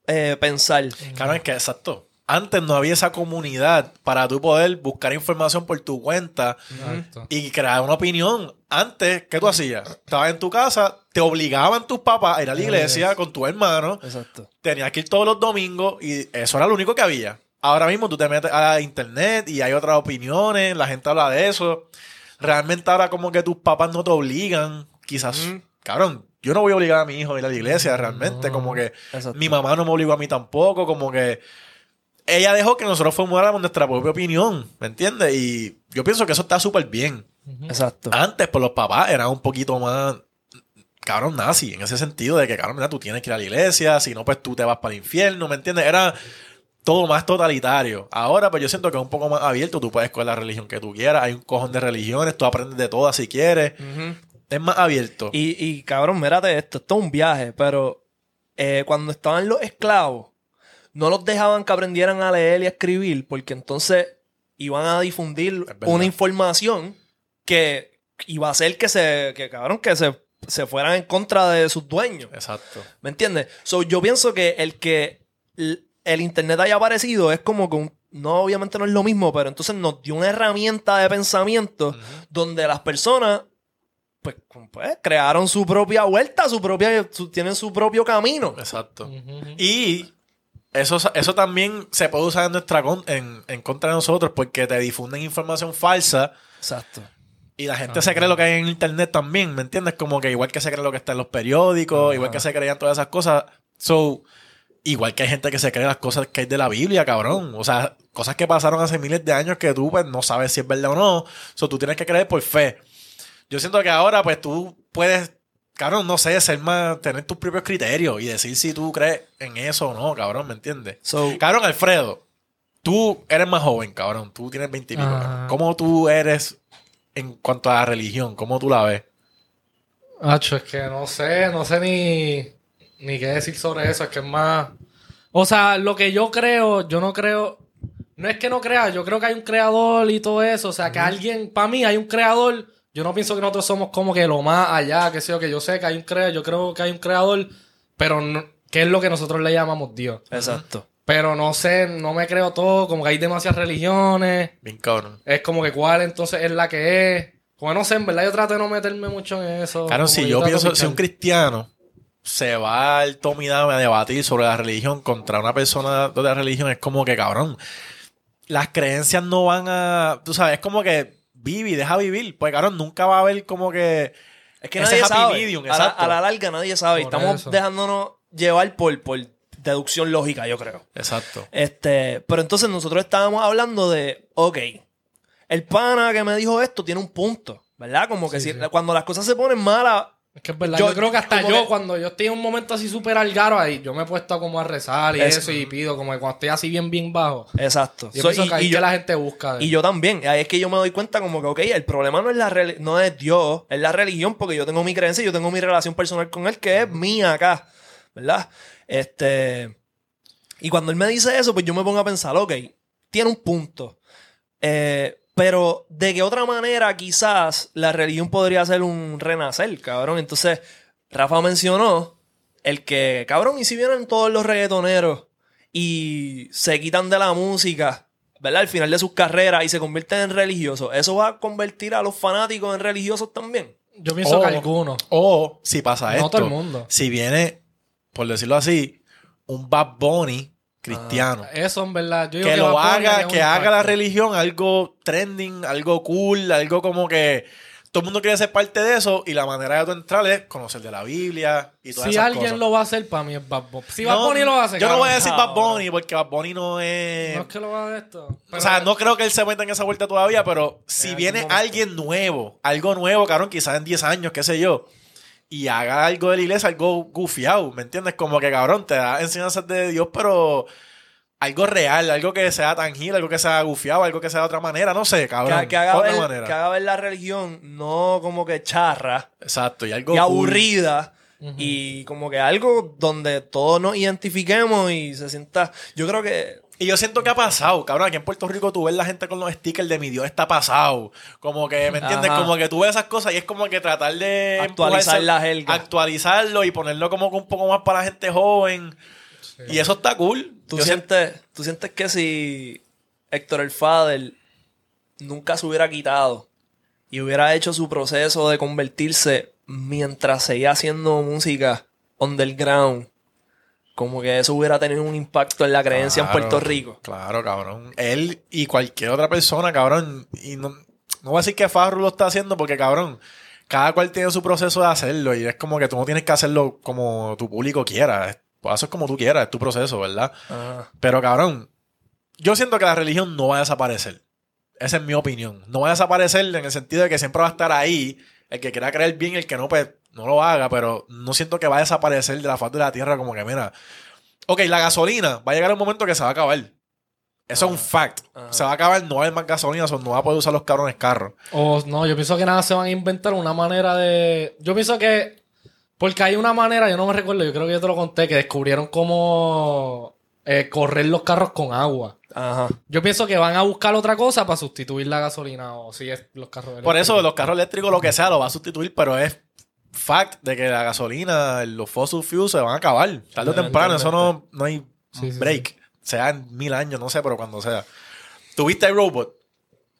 eh, pensar. Claro, es que exacto. Antes no había esa comunidad para tú poder buscar información por tu cuenta Exacto. y crear una opinión. Antes, ¿qué tú hacías? Estabas en tu casa, te obligaban tus papás a ir a la iglesia con tu hermano, Exacto. tenías que ir todos los domingos y eso era lo único que había. Ahora mismo tú te metes a internet y hay otras opiniones, la gente habla de eso. Realmente ahora como que tus papás no te obligan, quizás, cabrón, yo no voy a obligar a mi hijo a ir a la iglesia realmente, como que Exacto. mi mamá no me obligó a mí tampoco, como que ella dejó que nosotros formáramos nuestra propia opinión, ¿me entiendes? Y yo pienso que eso está súper bien. Exacto. Antes, pues los papás eran un poquito más, cabrón, nazi, en ese sentido de que, cabrón, mira, tú tienes que ir a la iglesia, si no, pues tú te vas para el infierno, ¿me entiendes? Era todo más totalitario. Ahora, pues yo siento que es un poco más abierto, tú puedes escoger la religión que tú quieras, hay un cojón de religiones, tú aprendes de todas si quieres, Ujú. Es más abierto. Y, y cabrón, mírate esto, esto es un viaje, pero eh, cuando estaban los esclavos, no los dejaban que aprendieran a leer y a escribir, porque entonces iban a difundir una información que iba a hacer que se, que cabrón, que se, se fueran en contra de sus dueños. Exacto. ¿Me entiendes? So, yo pienso que el que el internet haya aparecido es como que un- no, obviamente no es lo mismo, pero entonces nos dio una herramienta de pensamiento donde las personas pues, pues, crearon su propia vuelta, su propia, su- tienen su propio camino. Exacto. Y eso, eso también se puede usar en nuestra con- en, en contra de nosotros porque te difunden información falsa Exacto. y la gente se cree lo que hay en internet también, ¿me entiendes? Como que igual que se cree lo que está en los periódicos, igual que se creían todas esas cosas. So, igual que hay gente que se cree las cosas que hay de la Biblia, cabrón. O sea, cosas que pasaron hace miles de años que tú pues no sabes si es verdad o no. So, tú tienes que creer por fe. Yo siento que ahora pues tú puedes, cabrón, no sé, ser más, tener tus propios criterios y decir si tú crees en eso o no, cabrón, ¿me entiendes? So, Cabrón, Alfredo, tú eres más joven, cabrón. Tú tienes 20 y pico. Ajá. ¿Cómo tú eres en cuanto a la religión? ¿Cómo tú la ves? Hacho, es que no sé, no sé ni, ni qué decir sobre eso. Es que es más. O sea, lo que yo creo, yo no creo. No es que no crea, yo creo que hay un creador y todo eso. O sea, que alguien, para mí hay un creador. Yo no pienso que nosotros somos como que lo más allá, que sé yo, que yo sé que hay un creador, yo creo que hay un creador, pero no, que es lo que nosotros le llamamos Dios. exacto. Pero no sé, no me creo todo, como que hay demasiadas religiones. Bien cabrón. Es como que cuál entonces es la que es. Pues no sé, en verdad yo trato de no meterme mucho en eso. Como si yo pienso, si un cristiano se va al Tommy Dame a debatir sobre la religión contra una persona de la religión, es como que, cabrón, las creencias no van a, tú sabes, es como que vive y deja vivir. Pues, cabrón, nunca va a haber como que... Es que ese nadie happy sabe. medium, a, la, a la larga nadie sabe. Por Estamos eso. dejándonos llevar por, por deducción lógica, yo creo. Exacto. Este, pero entonces nosotros estábamos hablando de, ok, el pana que me dijo esto tiene un punto, ¿verdad? Como que Sí, si, sí. cuando las cosas se ponen malas, Es que es verdad. Yo- Yo, creo que hasta yo, que- cuando yo estoy en un momento así súper algaro ahí, yo me he puesto como a rezar y Es- eso y pido, como que cuando estoy así bien, bien bajo. exacto. Yo So, pienso y, que ahí y que yo, la gente busca. y yo también, ahí es que yo me doy cuenta como que, ok, el problema no es la no es Dios, es la religión, porque yo tengo mi creencia y yo tengo mi relación personal con él, que es mía acá, ¿verdad? Este, y cuando él me dice eso, pues yo me pongo a pensar, ok, tiene un punto. Eh, pero de qué otra manera quizás la religión podría ser un renacer, cabrón. Entonces, Rafa mencionó el que, cabrón, y si vienen todos los reggaetoneros y se quitan de la música, ¿verdad? Al final de sus carreras y se convierten en religiosos, ¿eso va a convertir a los fanáticos en religiosos también? Yo pienso O- que algunos. O si pasa No esto, todo el mundo. si viene, por decirlo así, un Bad Bunny cristiano. Eso en verdad. Yo digo que Bad lo haga, que haga la religión algo trending, algo cool, algo como que todo el mundo quiere ser parte de eso y la manera de tú entrar es conocer de la Biblia y todas Si esas alguien cosas. lo va a hacer, para mí es Bad Bunny. Si Bad No, Bunny lo hace, Yo no voy a decir Ah, Bad Bunny porque Bad Bunny no es... No es que lo va a hacer esto. o sea, no creo que él se meta en esa vuelta todavía, pero si En viene momento. alguien nuevo, algo nuevo, cabrón, quizás en 10 años, qué sé yo, y haga algo de la iglesia, algo gufiado, ¿me entiendes? Como que, cabrón, te da enseñanzas de Dios, pero algo real, algo que sea tangible, algo que sea gufiado, algo que sea de otra manera, no sé, cabrón. Que, que haga otra ver, manera. que haga ver la religión no como que charra Exacto, y algo y cool. aburrida. Y como que algo donde todos nos identifiquemos y se sienta. Yo creo que. Y yo siento que ha pasado, cabrón. Aquí en Puerto Rico tú ves la gente con los stickers de mi Dios está pasado. Como que, ¿me entiendes? Ajá. Como que tú ves esas cosas y es como que tratar de Actualizar la jerga. Actualizarlo y ponerlo como que un poco más para la gente joven. Y eso está cool. ¿Tú Yo sientes, tú sientes que si Héctor el Fader nunca se hubiera quitado y hubiera hecho su proceso de convertirse mientras seguía haciendo música underground, como que eso hubiera tenido un impacto en la creencia en Puerto Rico? Claro, cabrón. Él y cualquier otra persona, cabrón. Y no, no voy a decir que Farru lo está haciendo porque, cabrón, cada cual tiene su proceso de hacerlo. Y es como que tú no tienes que hacerlo como tu público quiera. Es- Pues eso es como tú quieras, es tu proceso, ¿verdad? Ajá. Pero, cabrón, yo siento que la religión no va a desaparecer. Esa es mi opinión. No va a desaparecer en el sentido de que siempre va a estar ahí. El que quiera creer bien, el que no, pues no lo haga. Pero no siento que va a desaparecer de la faz de la tierra como que, mira. Ok, la gasolina va a llegar un momento que se va a acabar. Eso es un fact. Ajá. Se va a acabar, no va a haber más gasolina, so no va a poder usar los cabrones carros. O no, yo pienso que nada se van a inventar una manera de. Yo pienso que. Porque hay una manera, yo no me recuerdo, yo creo que yo te lo conté, que descubrieron cómo eh, correr los carros con agua. Ajá. Yo pienso que van a buscar otra cosa para sustituir la gasolina o si es los carros Por eso, eléctricos. los carros eléctricos, lo que sea, lo va a sustituir, pero es fact de que la gasolina, los fossil fuels se van a acabar. Tarde o temprano, eso no, no hay Sí, sí, break. Sea en mil años, no sé, pero cuando sea. ¿Tuviste el robot?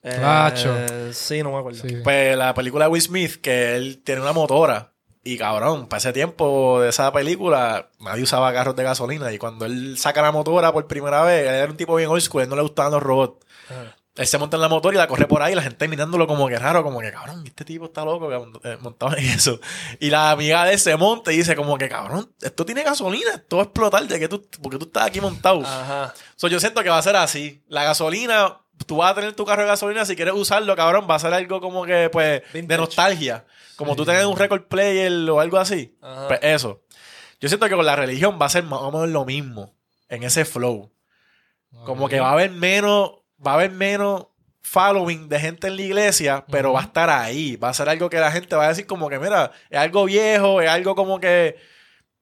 Eh, sí, no me acuerdo. Sí. Pues la película de Will Smith, que él tiene una motora. Y cabrón, para ese tiempo de esa película, nadie usaba carros de gasolina. Y cuando él saca la motora por primera vez, él era un tipo bien old school, él no le gustaban los robots. Ajá. Él se monta en la motora y la corre por ahí, la gente mirándolo como que raro, como que cabrón, este tipo está loco que eh, montado en eso. Y la amiga de él se monta y dice como que cabrón, esto tiene gasolina, esto va a explotar de que tú, porque tú estás aquí montado. Ajá. So, yo siento que va a ser así. La gasolina, tú vas a tener tu carro de gasolina, si quieres usarlo, cabrón, va a ser algo como que, pues, de nostalgia. Como tú tener un record player o algo así. Ajá. Pues eso. Yo siento que con la religión va a ser más o menos lo mismo. En ese flow. Como que va a haber menos, va a haber menos following de gente en la iglesia, pero va a estar ahí. Va a ser algo que la gente va a decir como que, mira, es algo viejo, es algo como que,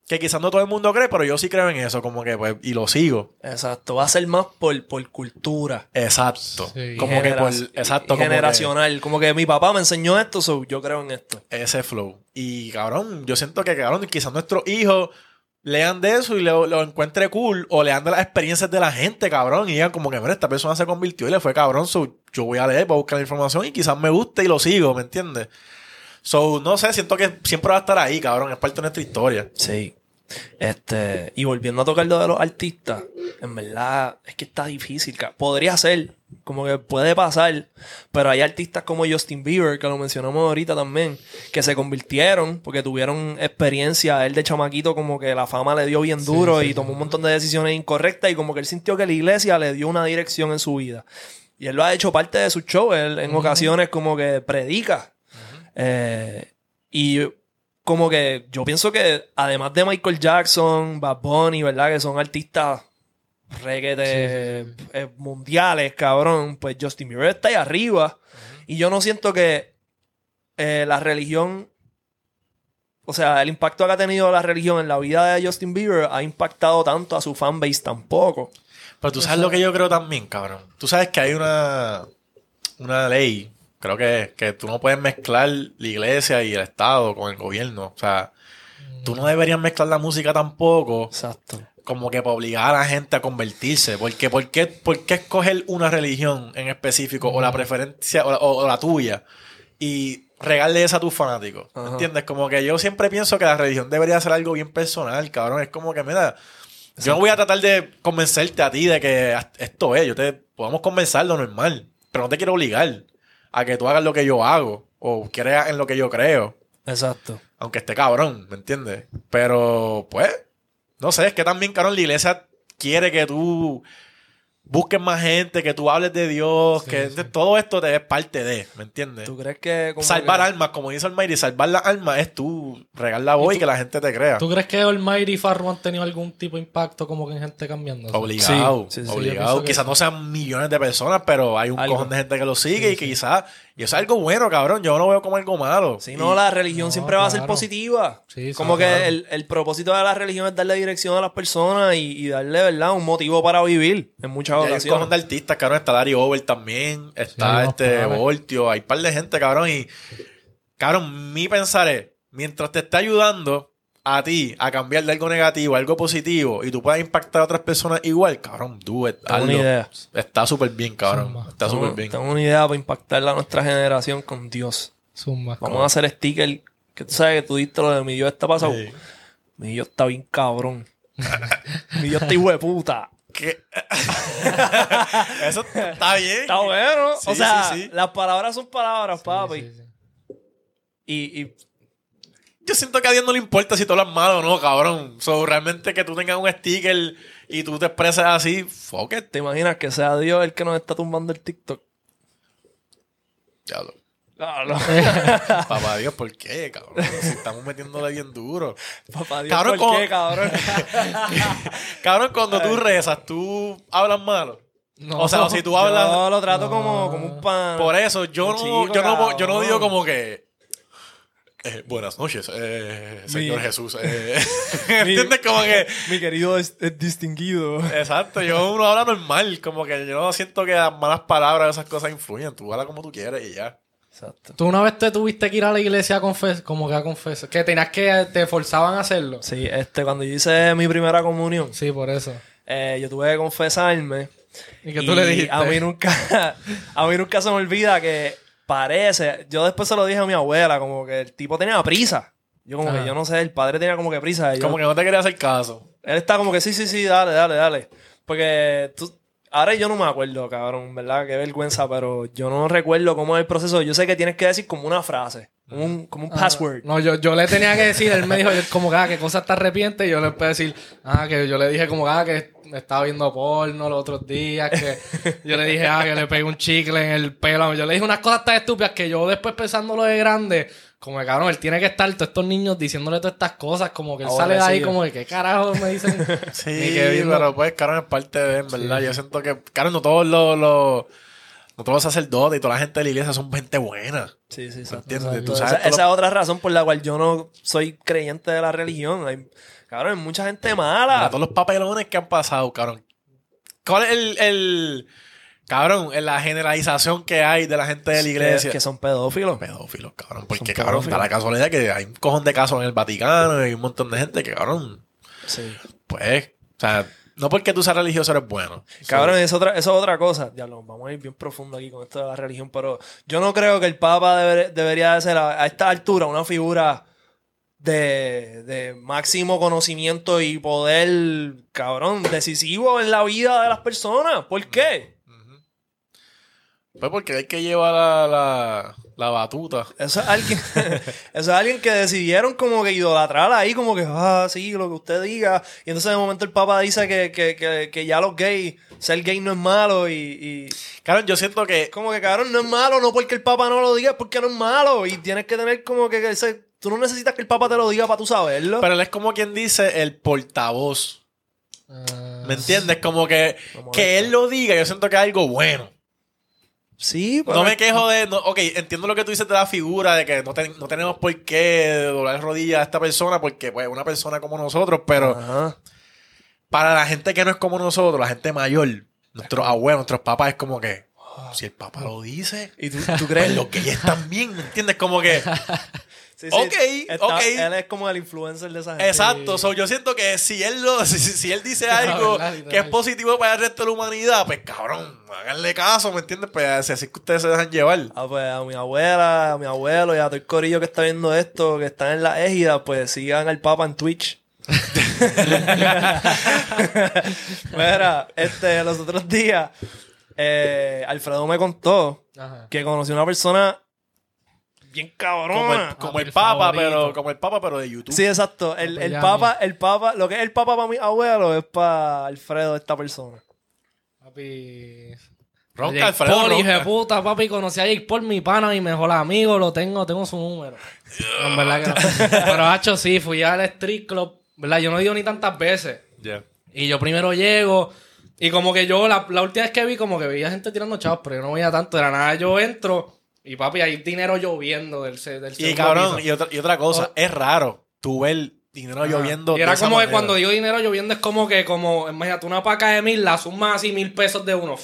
que quizás no todo el mundo cree, pero yo sí creo en eso, como que, pues, y lo sigo. Exacto. Va a ser más por, por cultura. Exacto. Sí. Como que por, exacto, y como que generacional. Como que mi papá me enseñó esto, so yo creo en esto. ese flow. Y cabrón, yo siento que, cabrón, quizás nuestros hijos lean de eso y lo, encuentre cool o lean de las experiencias de la gente, cabrón, y digan como que, mira, esta persona se convirtió y le fue cabrón, so yo voy a leer, voy a buscar la información y quizás me guste y lo sigo, ¿me entiendes? So, no sé, siento que siempre va a estar ahí, cabrón, es parte de nuestra historia. Sí. Este, y volviendo a tocar lo de los artistas, en verdad es que está difícil. Podría ser, como que puede pasar, pero hay artistas como Justin Bieber, que lo mencionamos ahorita también, que se convirtieron porque tuvieron experiencia. Él de chamaquito, como que la fama le dio bien duro y tomó un montón de decisiones incorrectas y como que él sintió que la iglesia le dio una dirección en su vida. Y él lo ha hecho parte de su show. Él en ocasiones como que predica. Eh, y como que yo pienso que además de Michael Jackson, Bad Bunny, ¿verdad? Que son artistas reggae eh, mundiales, cabrón. Pues Justin Bieber está ahí arriba. Y yo no siento que eh, la religión, o sea, el impacto que ha tenido la religión en la vida de Justin Bieber ha impactado tanto a su fanbase tampoco. Pero tú sabes lo que yo creo también, cabrón. Tú sabes que hay una, una ley, creo que, que tú no puedes mezclar la iglesia y el Estado con el gobierno. O sea, tú no deberías mezclar la música tampoco Exacto. como que para obligar a la gente a convertirse. Porque, ¿por qué, por qué escoger una religión en específico o la preferencia o la, o- o la tuya y regarle esa a tus fanáticos? ¿Me Ajá. ¿Entiendes? Como que yo siempre pienso que la religión debería ser algo bien personal, cabrón. Es como que, mira, Yo no voy a tratar de convencerte a ti de que esto es. Yo te podemos convencer lo normal. Pero no te quiero obligar a que tú hagas lo que yo hago. O creas en lo que yo creo. Exacto. Aunque esté cabrón, ¿me entiendes? Pero, pues, no sé, es que también, cabrón, la iglesia quiere que tú busques más gente, que tú hables de Dios, que todo esto te es parte de, ¿me entiendes? ¿Tú crees que... salvar almas, como dice Almighty, salvar las almas es tú regar la voz y, que la gente te crea. ¿Tú crees que Almighty y Farro han tenido algún tipo de impacto como que en gente cambiando? Obligado, obligado. Quizás no sean millones de personas, pero hay un cojón de gente que lo sigue y que quizás y eso es algo bueno, cabrón. Yo no lo veo como algo malo. Si no, la religión siempre va a ser positiva. como que el, propósito de la religión es darle dirección a las personas y, darle, ¿verdad? Un motivo para vivir en muchas ocasiones. Hay un de artistas, cabrón. Está Dari Over también. Está este Voltio. Hay un par de gente, cabrón. Y, cabrón, mi pensar es, mientras te está ayudando, a ti a cambiar de algo negativo a algo positivo y tú puedas impactar a otras personas igual, cabrón, do it. Tengo una idea. Está súper bien, cabrón. Está súper bien. Tengo una idea para impactar a nuestra generación con Dios. Vamos a hacer sticker. Que tú sabes que tú diste lo de mi Dios está pasado. Mi Dios está bien cabrón. mi Dios está hijo de puta. ¿Qué? Eso está bien. Está bueno. o sea, las palabras son palabras, papi. y, y yo siento que a Dios no le importa si tú hablas mal o no, cabrón. So, realmente que tú tengas un sticker y tú te expreses así, fuck it. ¿Te imaginas que sea Dios el que nos está tumbando el TikTok? Diablo. Papá Dios, ¿por qué, cabrón? Si estamos metiéndole bien duro. Papá Dios, ¿por qué, cabrón? cabrón, cuando tú rezas, ¿tú hablas malo? No, o sea, si tú hablas... Yo lo trato como, como un pan. Por eso, yo no, yo, no, yo no digo como que eh, buenas noches, eh, Señor Jesús. Eh, ¿Entiendes? Como que. Mi querido es, distinguido. Exacto, yo uno habla normal. Como que yo no siento que las malas palabras, esas cosas influyen. Tú hablas como tú quieres y ya. Exacto. ¿Tú una vez te tuviste que ir a la iglesia a confesar? Como que a confesar. Que tenías que. Te forzaban a hacerlo. Sí, este, cuando yo hice mi primera comunión. Sí, por eso. Eh, yo tuve que confesarme. ¿Y que tú le dijiste? A mí nunca. a mí nunca se me olvida que parece. Yo después se lo dije a mi abuela, como que el tipo tenía prisa. Yo como que yo no sé, el padre tenía como que prisa. como que no te quería hacer caso. Él está como que sí, sí, sí, dale, dale, dale. Porque tú, ahora yo no me acuerdo, cabrón, ¿verdad? Qué vergüenza, pero yo no recuerdo cómo es el proceso. Yo sé que tienes que decir como una frase, como un, como un ah, password. No, yo, yo le tenía que decir, él me dijo como que, ah, qué cosa te arrepientes, y yo le puedo decir, ah, que yo le dije como que, ah, que estaba viendo porno los otros días, que yo le dije, ah, que le pegué un chicle en el pelo. Yo le dije unas cosas tan estúpidas que yo después pensándolo de grande, como que cabrón, él tiene que estar todos estos niños diciéndole todas estas cosas, como que él sale de ahí como que qué carajo me dicen. sí, pero pues, cabrón, es parte de él, ¿verdad? Yo siento que, cabrón, no todos los, los no todos los sacerdotes y toda la gente de la iglesia son gente buena. Sí, sí, sí. ¿Entiendes? esa, es otra razón por la cual yo no soy creyente de la religión. Hay, cabrón, hay mucha gente mala. todos los papelones que han pasado, cabrón. ¿Cuál es el, el Cabrón, en la generalización que hay de la gente de la iglesia. Que, son pedófilos. Pedófilos, cabrón. Porque, cabrón, da la casualidad que hay un cojón de casos en el Vaticano y hay un montón de gente que, cabrón. Sí. Pues, o sea, no porque tú seas religioso eres bueno. Cabrón, otra, eso es otra cosa. Ya lo vamos a ir bien profundo aquí con esto de la religión, pero yo no creo que el Papa debería de ser a, esta altura una figura de, de, máximo conocimiento y poder, cabrón, decisivo en la vida de las personas. ¿Por qué? Pues porque hay que llevar la, la, batuta. Eso es alguien, eso es alguien que decidieron como que idolatrar ahí, como que, ah, sí, lo que usted diga. Y entonces de momento el Papa dice que, que, que, que ya los gays, ser gay no es malo y, y... Claro, yo siento que... Como que, cabrón, no es malo, no porque el Papa no lo diga, es porque no es malo. Y tienes que tener como que ese... Tú no necesitas que el Papa te lo diga para tú saberlo. Pero él es como quien dice el portavoz. Ah, ¿Me entiendes? Como que, que él lo diga, yo siento que es algo bueno. Sí, No me quejo de. ok, entiendo lo que tú dices de la figura, de que no, tenemos por qué doblar rodillas a esta persona, porque pues una persona como nosotros, pero. Para la gente que no es como nosotros, la gente mayor, nuestros abuelos, nuestros papás, es como que. si el papá lo dice. ¿Y tú, tú crees? Pues, lo que ellos también, ¿me entiendes? Como que. ok, ok. Él es como el influencer de esa gente. Exacto. yo siento que si él lo, si, él dice algo que es positivo para el resto de la humanidad, pues cabrón, háganle caso, ¿me entiendes? Pues así que ustedes se dejan llevar. Ah, pues a mi abuela, a mi abuelo y a todo el corillo que está viendo esto, que están en la égida, pues sigan al Papa en Twitch. Mira, este, los otros días, eh, Alfredo me contó Ajá. que conoció una persona bien Como el, como el papa, favorito. pero como el papa, pero de YouTube. Sí, exacto. El, el papa, el papa, lo que es el papa para mi abuelo es para Alfredo, esta persona. Papi. Ronca, Jake Alfredo, Paul, hijo de puta, papi. Conocí a Jake Paul, mi pana, mi mejor amigo. Lo tengo, tengo su número. No, en verdad que no. Pero, hacho, sí, fui al street club. ¿Verdad? Yo no he ido ni tantas veces. Y yo primero llego. Y como que yo, la, la última vez que vi, como que veía gente tirando chavos, pero yo no veía tanto. De la nada yo entro. Y papi, hay dinero lloviendo del, se- del Y cabrón, y otra, y otra cosa, es raro tú ver dinero lloviendo. Y de era esa como que cuando digo dinero lloviendo es como que, como, imagínate, una paca de mil, la sumas así mil pesos de uno.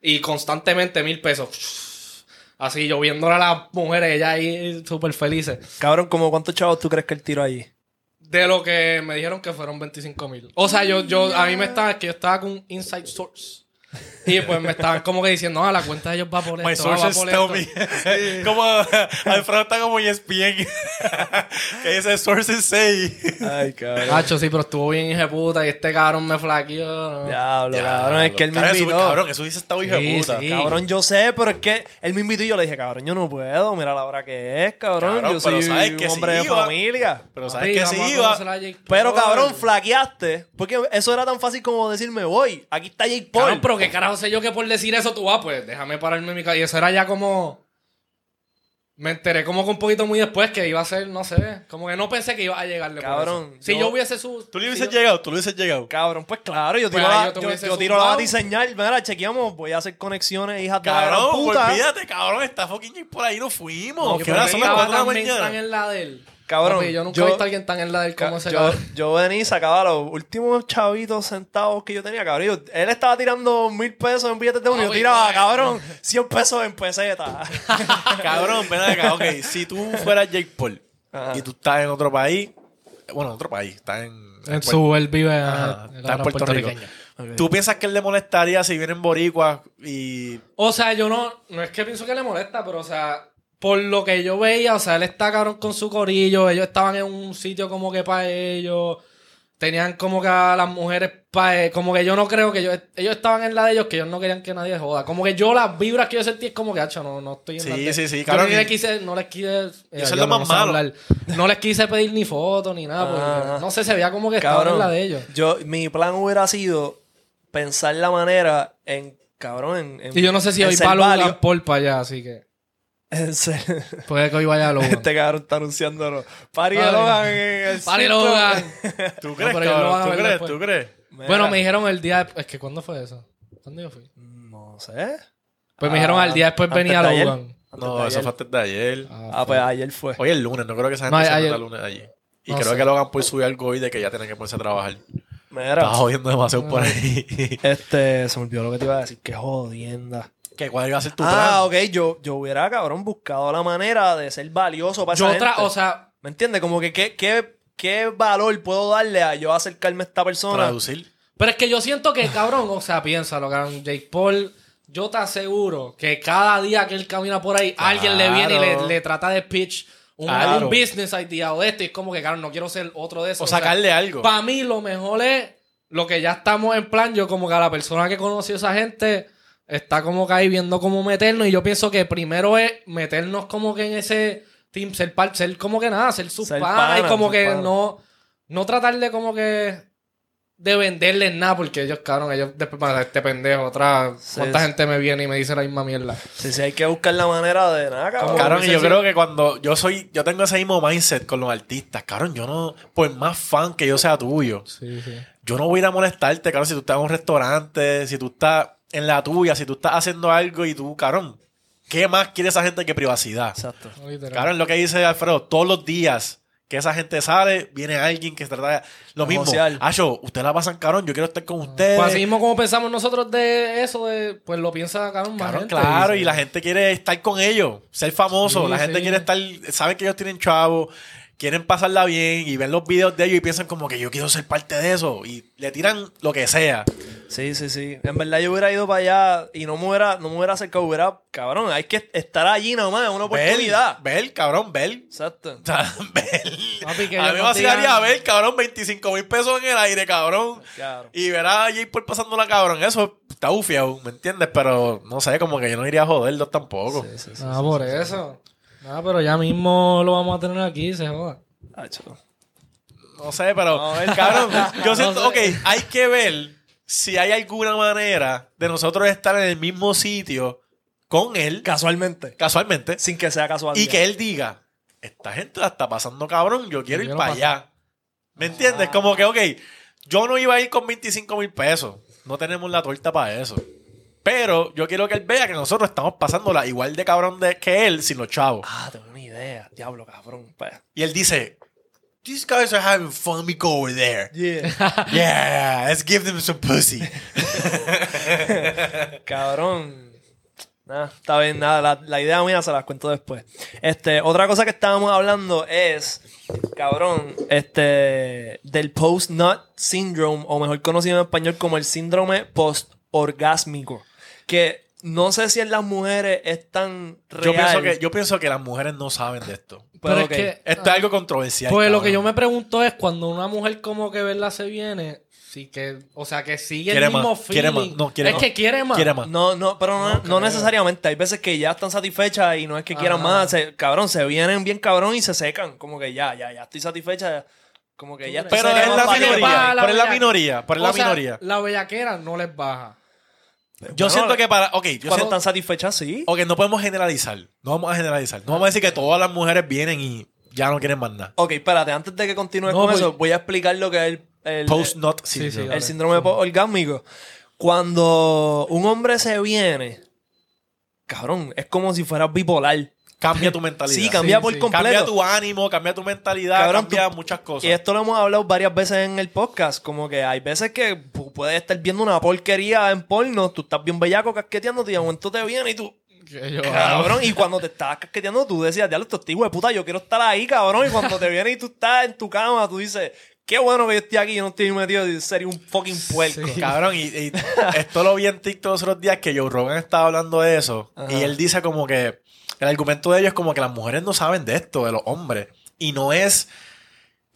Y constantemente mil pesos. Así lloviendo a las mujeres, ellas ahí súper felices. Cabrón, como cuántos chavos tú crees que él tiró allí? De lo que me dijeron que fueron 25 mil. O sea, yo, yo, a mí me estaba, es que yo estaba con un inside source. Y pues me estaban como que diciendo, ah, la cuenta de ellos va por My esto, va sources por tell esto. me. como Alfredo está como E ESPN. que dice sources say. Ay, cabrón. Hacho, sí, pero estuvo bien hijo de puta y este cabrón me flaqueó. Diablo, cabrón, es que él me Cabrón, eso- invitó. Cabrón, eso dice esta hija de Sí, puta. sí. Cabrón, yo sé, pero es que él me invitó y yo le dije, cabrón, yo no puedo, mira la hora que es, cabrón. Cabrón, yo soy sabes un que hombre si de iba- familia. Pero sabes que sí iba. Pero cabrón, flaqueaste. Porque eso era tan fácil como decirme, voy, aquí está Jake Paul. Cabrón, pero qué carajo sé yo que por decir eso tú vas, pues déjame pararme en mi casa. Y eso era ya como. Me enteré como que un poquito muy después que iba a ser, no sé. Como que no pensé que iba a llegarle. por Cabrón, eso. Si yo- yo, hubiese su. Tú le si hubieses yo- llegado, tú le hubieses llegado. Cabrón, pues claro, yo Pues tiro, ahí la, yo yo, tiro la zumbado. diseñar. Mira, chequeamos, voy a hacer conexiones, hijas de la gran Cabrón, olvídate, cabrón, está fucking por ahí, nos fuimos. No, que que ahora son las estaba 4 de la mañana. en la de él. Cabrón, Papi, yo nunca yo- he visto a alguien tan en la de él como Ca- ese yo, cabrón. yo venía y sacaba los últimos chavitos centavos que yo tenía, cabrón. Yo- él estaba tirando mil pesos en billetes de uno y yo tiraba, cabrón, 100 pesos en pesetas. Cabrón, ven acá, ok. Si tú fueras Jake Paul Ajá. y tú estás en otro país, bueno, en otro país, estás en. En su, él vive Ajá, en está en Puerto Rico. ¿Tú piensas que él le molestaría si vienen boricuas y. O sea, yo no, no es que pienso que le molesta, pero o sea, por lo que yo veía, o sea, él está cabrón con su corillo, ellos estaban en un sitio como que para ellos, tenían como que a las mujeres para como que yo no creo que ellos, ellos estaban en la de ellos, que ellos no querían que nadie joda. Como que yo las vibras que yo sentí es como que, hacho, no, no estoy en Sí, la de- sí, sí, Yo cabrón, no y- les quise, no les quise, eh, eso es yo lo no más malo. hablar. No les quise pedir ni fotos ni nada, porque, Ah. no sé, se veía como que estaban cabrón, en la de ellos. Yo, mi plan hubiera sido pensar la manera en, cabrón, en. en- Y yo no sé si hoy Logan Paul para allá, así que en puede que hoy vaya a Logan. Este cabrón está anunciándolo. Pari de. Logan en el Pari. Logan. ¿Tú crees, cabrón? ¿Tú crees? después. ¿Tú crees? Bueno, me dijeron el día... Es que, ¿cuándo fue eso? ¿Cuándo yo fui? No sé. Pues me dijeron Ah, al día después antes venía de. Logan. No, de eso fue antes de ayer. Ah, pues ayer fue. Hoy es lunes, no creo que esa gente No, se el lunes allí. Y No creo sé. que Logan Paul subió algo hoy de que ya tienen que ponerse a trabajar. Mira, Estaba jodiendo demasiado por ahí. este, se me olvidó lo que te iba a decir. Qué jodienda. ¿Qué, ¿Cuál iba a ser tu Ah, plan? ok. Yo, yo hubiera, cabrón, buscado la manera de ser valioso para Yo esa otra... gente. O sea... ¿Me entiendes? Como que qué, qué, qué valor puedo darle a yo acercarme a esta persona. Traducir. Pero es que yo siento que, cabrón, o sea, piénsalo, cabrón. Jake Paul, yo te aseguro que cada día que él camina por ahí, alguien le viene y le, le trata de pitch un, Claro. un business idea o de esto. Y es como que, cabrón, no quiero ser otro de esos. O sacarle algo. Para mí, lo mejor es lo que ya estamos en plan. Yo, como que a la persona que conoció a esa gente, está como que ahí viendo cómo meternos. Y yo pienso que primero es meternos como que en ese team, ser, par- ser como que nada, ser sus Ser panas y como que pana. no, no tratar de como que de venderles nada, porque ellos, cabrón, ellos después van a este pendejo, otra, Sí, cuánta sí. gente me viene y me dice la misma mierda. Sí, sí, hay que buscar la manera de nada, cabrón. Cabrón, y yo creo que cuando yo soy, yo tengo ese mismo mindset con los artistas, cabrón, yo no, por más fan que yo sea tuyo, Sí, sí. yo no voy a ir a molestarte, cabrón, si tú estás en un restaurante, si tú estás en la tuya, si tú estás haciendo algo y tú, cabrón, ¿qué más quiere esa gente que privacidad? Exacto. Cabrón, lo que dice Alfredo, todos los días que esa gente sale, viene alguien que se trata de... Lo mismo. Acho, ustedes la pasan, cabrón, yo quiero estar con ustedes. Pues así mismo como pensamos nosotros de eso, de, pues lo piensa, cabrón, más gente, claro, y la gente quiere estar con ellos, ser famoso. Sí, la gente sí. quiere estar, saben que ellos tienen chavo, quieren pasarla bien y ven los videos de ellos y piensan como que yo quiero ser parte de eso y le tiran lo que sea. Sí, sí, sí. En verdad yo hubiera ido para allá y no me hubiera, no me hubiera acercado, hubiera, cabrón, hay que estar allí nomás, es una oportunidad. Ver, cabrón, ver. Exacto. O sea, ver. Papi, que a mí me no vacilaría digan- ver, cabrón, 25 mil pesos en el aire, cabrón. Claro. Y ver a J. Paul pasándola, cabrón. Eso está bufiado, ¿me entiendes? Pero no sé, como que yo no iría a joderlos tampoco. Sí, sí, sí. Ah, por eso. Ah, pero ya mismo lo vamos a tener aquí, se joda. Hacho. No sé, pero, a ver. cabrón, yo No siento, sé. ok, hay que ver si hay alguna manera de nosotros estar en el mismo sitio con él, Casualmente. casualmente, Sin que sea casual. y que él diga, esta gente la está pasando cabrón, yo quiero Yo ir quiero para pasar. allá. ¿Me entiendes? Como que, ok, yo no iba a ir con 25 mil pesos, no tenemos la torta para eso. Pero yo quiero que él vea que nosotros estamos pasándola igual de cabrón de que él sin los chavos. Ah, tengo una idea. Diablo, cabrón. Pues. Y él dice, These guys are having fun, let me go over there. Yeah. Yeah, let's give them some pussy. Cabrón. Nada, está bien, nada. La, la idea mía se las cuento después. Este, otra cosa que estábamos hablando es, cabrón, este, del post-nut syndrome, o mejor conocido en español como el síndrome post-orgásmico. Que no sé si en las mujeres es tan real. yo, pienso que, yo pienso que las mujeres no saben de esto. Pero, es que Esto es algo controversial. Pues lo que yo me pregunto es cuando una mujer como que verla se viene, sí que, o sea, que sigue Quiere el mismo más, quiere feeling. más, no, quiere es más. que quiere más. Quiere más. No, no, pero no, No necesariamente. Hay veces que ya están satisfechas y no es que quieran Ajá. más. Se- cabrón, se vienen bien cabrón y se secan. Como que ya, ya, ya estoy satisfecha. Como que ya estoy Pero es la minoría. Pero es la minoría. Pero es la minoría. La bellaquera no les baja. Yo Bueno, siento que para. Ok, yo Cuando siento. están satisfechas, sí. Ok, no podemos generalizar. No vamos a generalizar. No vamos a decir que todas las mujeres vienen y ya no quieren más nada. Ok, espérate, antes de que continúes No, con pues- eso, voy a explicar lo que es el, el, Post-not Sí, syndrome. sí, el síndrome orgásmico. Cuando un hombre se viene, cabrón, es como si fueras bipolar. Cambia tu mentalidad. Sí, cambia Sí, por sí. completo. Cambia tu ánimo, cambia tu mentalidad, Cabrón, cambia tú- muchas cosas. Y esto lo hemos hablado varias veces en el podcast. Como que hay veces que pu- puedes estar viendo una porquería en porno, tú estás bien bellaco casqueteándote y de momento te viene y tú, yo- cabrón, y cuando te estabas casqueteando tú decías, diablo, esto hijo de puta, yo quiero estar ahí, cabrón. Y cuando te viene y tú estás en tu cama, tú dices, qué bueno que yo estoy aquí, yo no estoy metido, sería un fucking puerco. Cabrón, y, y esto lo vi en TikTok los otros días que Joe Rogan estaba hablando de eso. Ajá. Y él dice como que el argumento de ellos es como que las mujeres no saben de esto, de los hombres. Y no es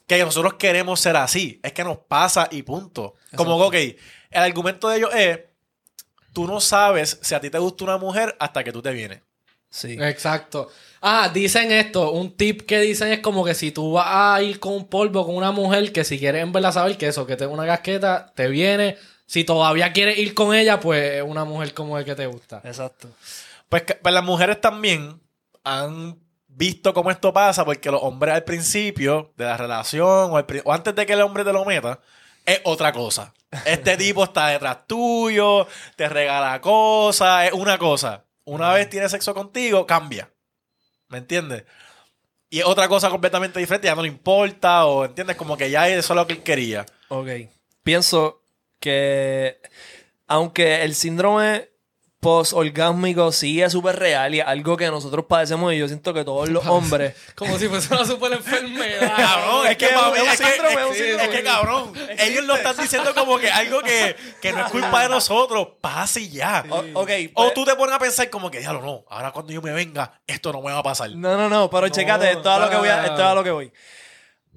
que nosotros queremos ser así, es que nos pasa y punto. Como que, ok, el argumento de ellos es, tú no sabes si a ti te gusta una mujer hasta que tú te vienes. Sí. Exacto. Ah, dicen esto. Un tip que dicen es como que si tú vas a ir con un polvo con una mujer que si quieres en verdad saber que eso, que tenga una casqueta, te viene. Si todavía quieres ir con ella, pues es una mujer como el que te gusta. Exacto. Pues, pues las mujeres también han visto cómo esto pasa porque los hombres al principio de la relación o, o antes de que el hombre te lo meta es otra cosa. Este tipo está detrás tuyo, te regala cosas, es una cosa. Una vez tiene sexo contigo, cambia. ¿Me entiendes? Y es otra cosa completamente diferente, ya no le importa o entiendes como que ya eso es lo que él quería. Ok. Pienso que aunque el síndrome post-orgásmico sí es súper real y es algo que nosotros padecemos y yo siento que todos los hombres... Como si fuese una super enfermedad. Cabrón, es, Es que, es un es, que, síndrome, es es un que- síndrome. es que, cabrón, ellos lo están diciendo como que algo que, que no es culpa de nosotros, pasa y ya. O- ok, O pues- tú te pones a pensar como que, diablo, no, ahora cuando yo me venga, esto no me va a pasar. No, no, no, pero No, chécate, esto es a lo que voy a, esto es a lo que voy.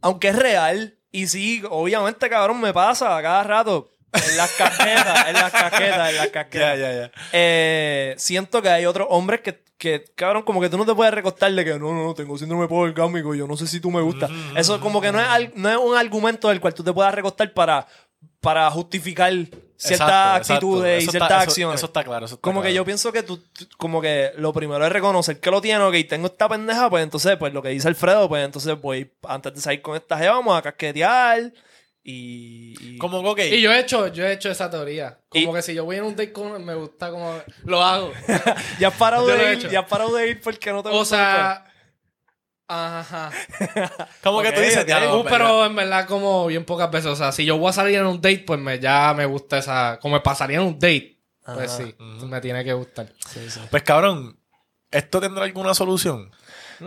Aunque es real, y sí, obviamente, cabrón, me pasa a cada rato. En las casquetas, en las casquetas, en las casquetas. Ya, ya, ya. Eh, siento que hay otros hombres que, que, cabrón, como que tú no te puedes recostar de que no, no, no, tengo síndrome post-orgásmico, yo no sé si tú me gusta. Eso como que no es, no es un argumento del cual tú te puedas recostar para, para justificar ciertas Exacto, actitudes exacto. y ciertas está- acciones. Eso está claro. Eso está Como que yo pienso que tú, tú- como que lo primero es reconocer que lo tiene, ok, tengo esta pendeja, pues entonces, pues lo que dice Alfredo, pues entonces voy, antes de salir con esta jeva, vamos a casquetear y... y- Como que, ok, Y yo he hecho, yo he hecho esa teoría. Como Y- que si yo voy en un date con me gusta como lo hago. ya has parado Yo de ir, ya has parado de ir porque no te o gusta sea, ajá. como que tú dices, Uh, pero en verdad como bien pocas veces. O sea, si yo voy a salir en un date, pues me, ya me gusta esa... Como me pasaría en un date, pues Ajá. sí, me tiene que gustar. Pues cabrón, ¿esto tendrá alguna solución?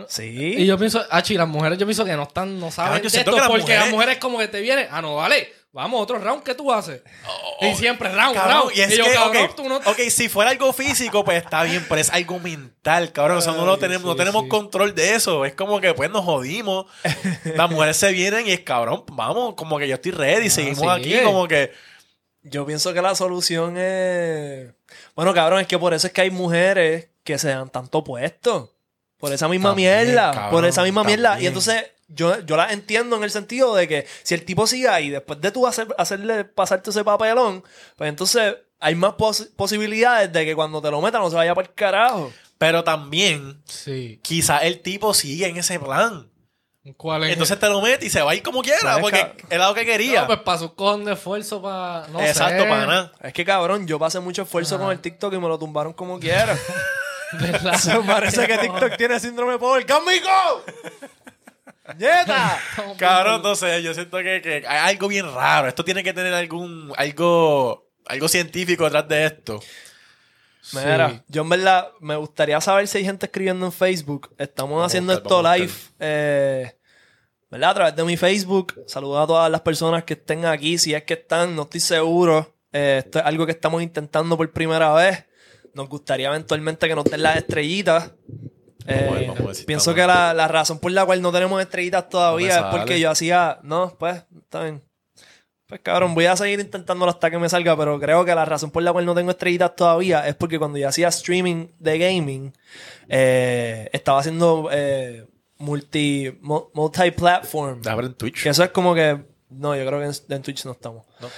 Sí. Y yo pienso, ah, chi, las mujeres yo pienso que no están, no saben de esto, porque mujeres- las mujeres como que te vienen, ah, no, vale, Vamos, otro round, ¿qué tú haces? y siempre round, Cabrón, round. y es yo, que, cabrón, ok, tú no... ok, si fuera algo físico, pues está bien, pero es algo mental, cabrón. O sea, no, lo Ay, tenemos, no tenemos sí. control de eso. Es como que pues nos jodimos. Las mujeres se vienen y es cabrón, vamos, como que yo estoy ready, seguimos sí. aquí, como que. Yo pienso que la solución es. Bueno, cabrón, es que por eso es que hay mujeres que se dan tanto puesto. Por esa misma También, mierda. cabrón, por esa misma mierda. Y también. entonces, yo, yo la entiendo en el sentido de que si el tipo sigue ahí, después de tú hacer, hacerle pasarte ese papelón, pues entonces hay más pos- posibilidades de que cuando te lo metan no se vaya para el carajo. Pero también, Sí. quizá el tipo sigue en ese plan. ¿Cuál es? Entonces te lo mete y se va a ir como quiera, Pues, porque cabrón. es lo que quería. No, pues para su cojón de esfuerzo para... No Exacto, sé. pana. Es que cabrón, yo pasé mucho esfuerzo con el TikTok y me lo tumbaron como quiera. ¿Verdad? Parece que TikTok tiene síndrome de poder. ¡Conmigo! ¡Nieta! Cabrón, no sé, yo siento que, que hay algo bien raro. Esto tiene que tener algún, algo, algo científico detrás de esto. Mira, Sí. yo en verdad me gustaría saber si hay gente escribiendo en Facebook. Estamos Vamos haciendo buscar, esto live, eh, ¿verdad? A través de mi Facebook. Saludos a todas las personas que estén aquí. Si es que están, no estoy seguro. Eh, esto es algo que estamos intentando por primera vez. Nos gustaría eventualmente que nos den las estrellitas. Eh, Vamos a ver, vamos a ver si pienso que la, la razón por la cual no tenemos estrellitas todavía No es porque yo hacía. No, pues, está bien. Pues cabrón, voy a seguir intentándolo hasta que me salga, pero creo que la razón por la cual no tengo estrellitas todavía es porque cuando yo hacía streaming de gaming, eh, estaba haciendo eh, multi, mu- multi-platform. En Twitch. Que eso es como que. No, yo creo que en, en Twitch no estamos. No.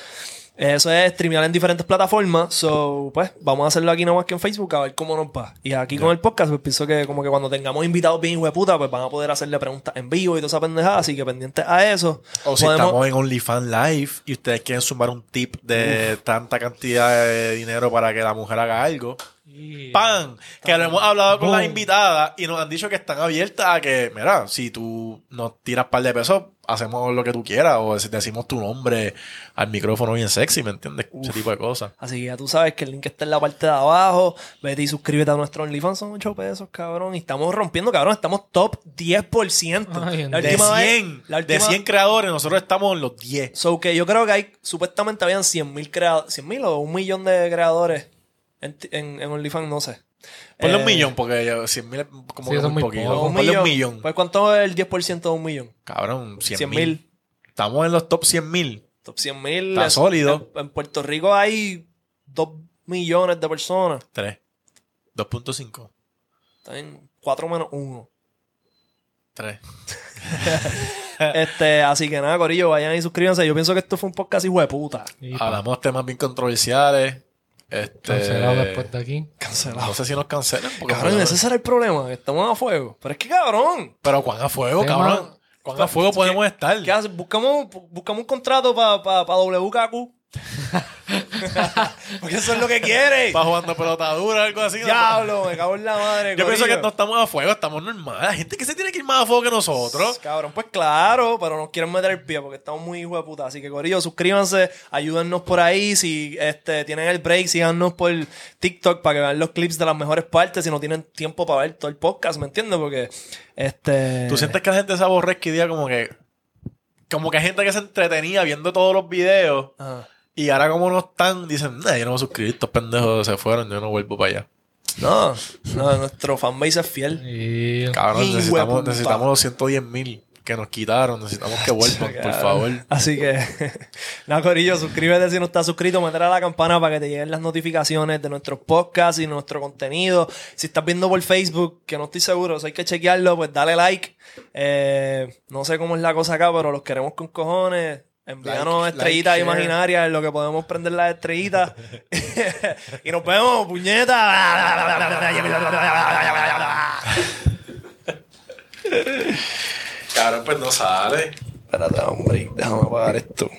Eso es streamear en diferentes plataformas. So, pues, vamos a hacerlo aquí nomás que en Facebook a ver cómo nos va. Y aquí con el podcast, pues pienso que como que cuando tengamos invitados bien hueputa, pues van a poder hacerle preguntas en vivo y toda esa pendejada. Así que pendientes a eso. O si estamos en OnlyFans Live y ustedes quieren sumar un tip de tanta cantidad de dinero para que la mujer haga algo. ¡Pam! Que lo hemos hablado con las invitadas y nos han dicho que están abiertas a que, mira, si tú nos tiras par de pesos, hacemos lo que tú quieras o decimos tu nombre al micrófono bien sexy, ¿me entiendes? Ese tipo de cosas. Así que ya tú sabes que el link está en la parte de abajo. Vete y suscríbete a nuestro OnlyFans. Son 8 pesos, cabrón. Y estamos rompiendo, cabrón. Estamos top 10%. Ay, la De última vez- 100, la de última- 100 creadores, nosotros estamos en los 10. So que yo creo que hay, supuestamente habían 100 mil creadores, 100 mil o un millón de creadores en, en, en OnlyFans, no sé. Ponle Eh, un millón, porque ya 100 mil es como Sí, que muy poquito. poco. Un Ponle millón. un millón. Pues ¿cuánto es el 10% de un millón? Cabrón, 100 100 mil. Estamos en los top 100 mil. Top 100 mil. Está es- sólido. En, en Puerto Rico hay 2 millones de personas. 3. 2.5. Está en 4 menos 1. 3. este, así que nada, Corillo, vayan y suscríbanse. Yo pienso que esto fue un podcast hijo de puta. Hablamos temas bien controversiales. Este, Cancelado después de aquí. Cancelado. No sé si nos cancelen. Porque Cabrón, pues, ese será el problema, que estamos a fuego. Pero es que cabrón. Pero cuán a fuego, Tema- cabrón. Cuán a fuego podemos estar. ¿Qué haces? Buscamos, buscamos un contrato para pa, pa WKQ. Porque eso es lo que quiere. Para jugando pelota dura o algo así. Diablo, me cago en la madre. Yo pienso que no estamos a fuego, estamos normal. Hay gente que se tiene que ir más a fuego que nosotros. Cabrón, pues claro, pero nos quieren meter el pie porque estamos muy hijos de puta. Así que, Corillo, suscríbanse, ayúdennos por ahí. Si este, tienen el break, síganos por TikTok para que vean los clips de las mejores partes. Si no tienen tiempo para ver todo el podcast, ¿me entiendes? Porque, este. ¿Tú sientes que la gente se aborrezca y diga como que... Como que hay gente que se entretenía viendo todos los videos Ajá. Y ahora como no están, dicen, nah, yo no voy a suscribir, estos pendejos se fueron, yo no vuelvo para allá. No, no, nuestro fanbase es fiel. Y... Cabrón, necesitamos, necesitamos los 110 mil que nos quitaron, necesitamos que vuelvan, por favor. Así que, nada, Corillo, suscríbete si no estás suscrito, meter a la campana para que te lleguen las notificaciones de nuestros podcasts y nuestro contenido. Si estás viendo por Facebook, que no estoy seguro, si hay que chequearlo, pues dale like. Eh, no sé cómo es la cosa acá, pero los queremos con cojones. Envíanos Like, estrellitas like, imaginarias en lo que podemos prender las estrellitas. y nos vemos, puñeta. Cabrón, pues no sale. Espérate, hombre, déjame apagar esto.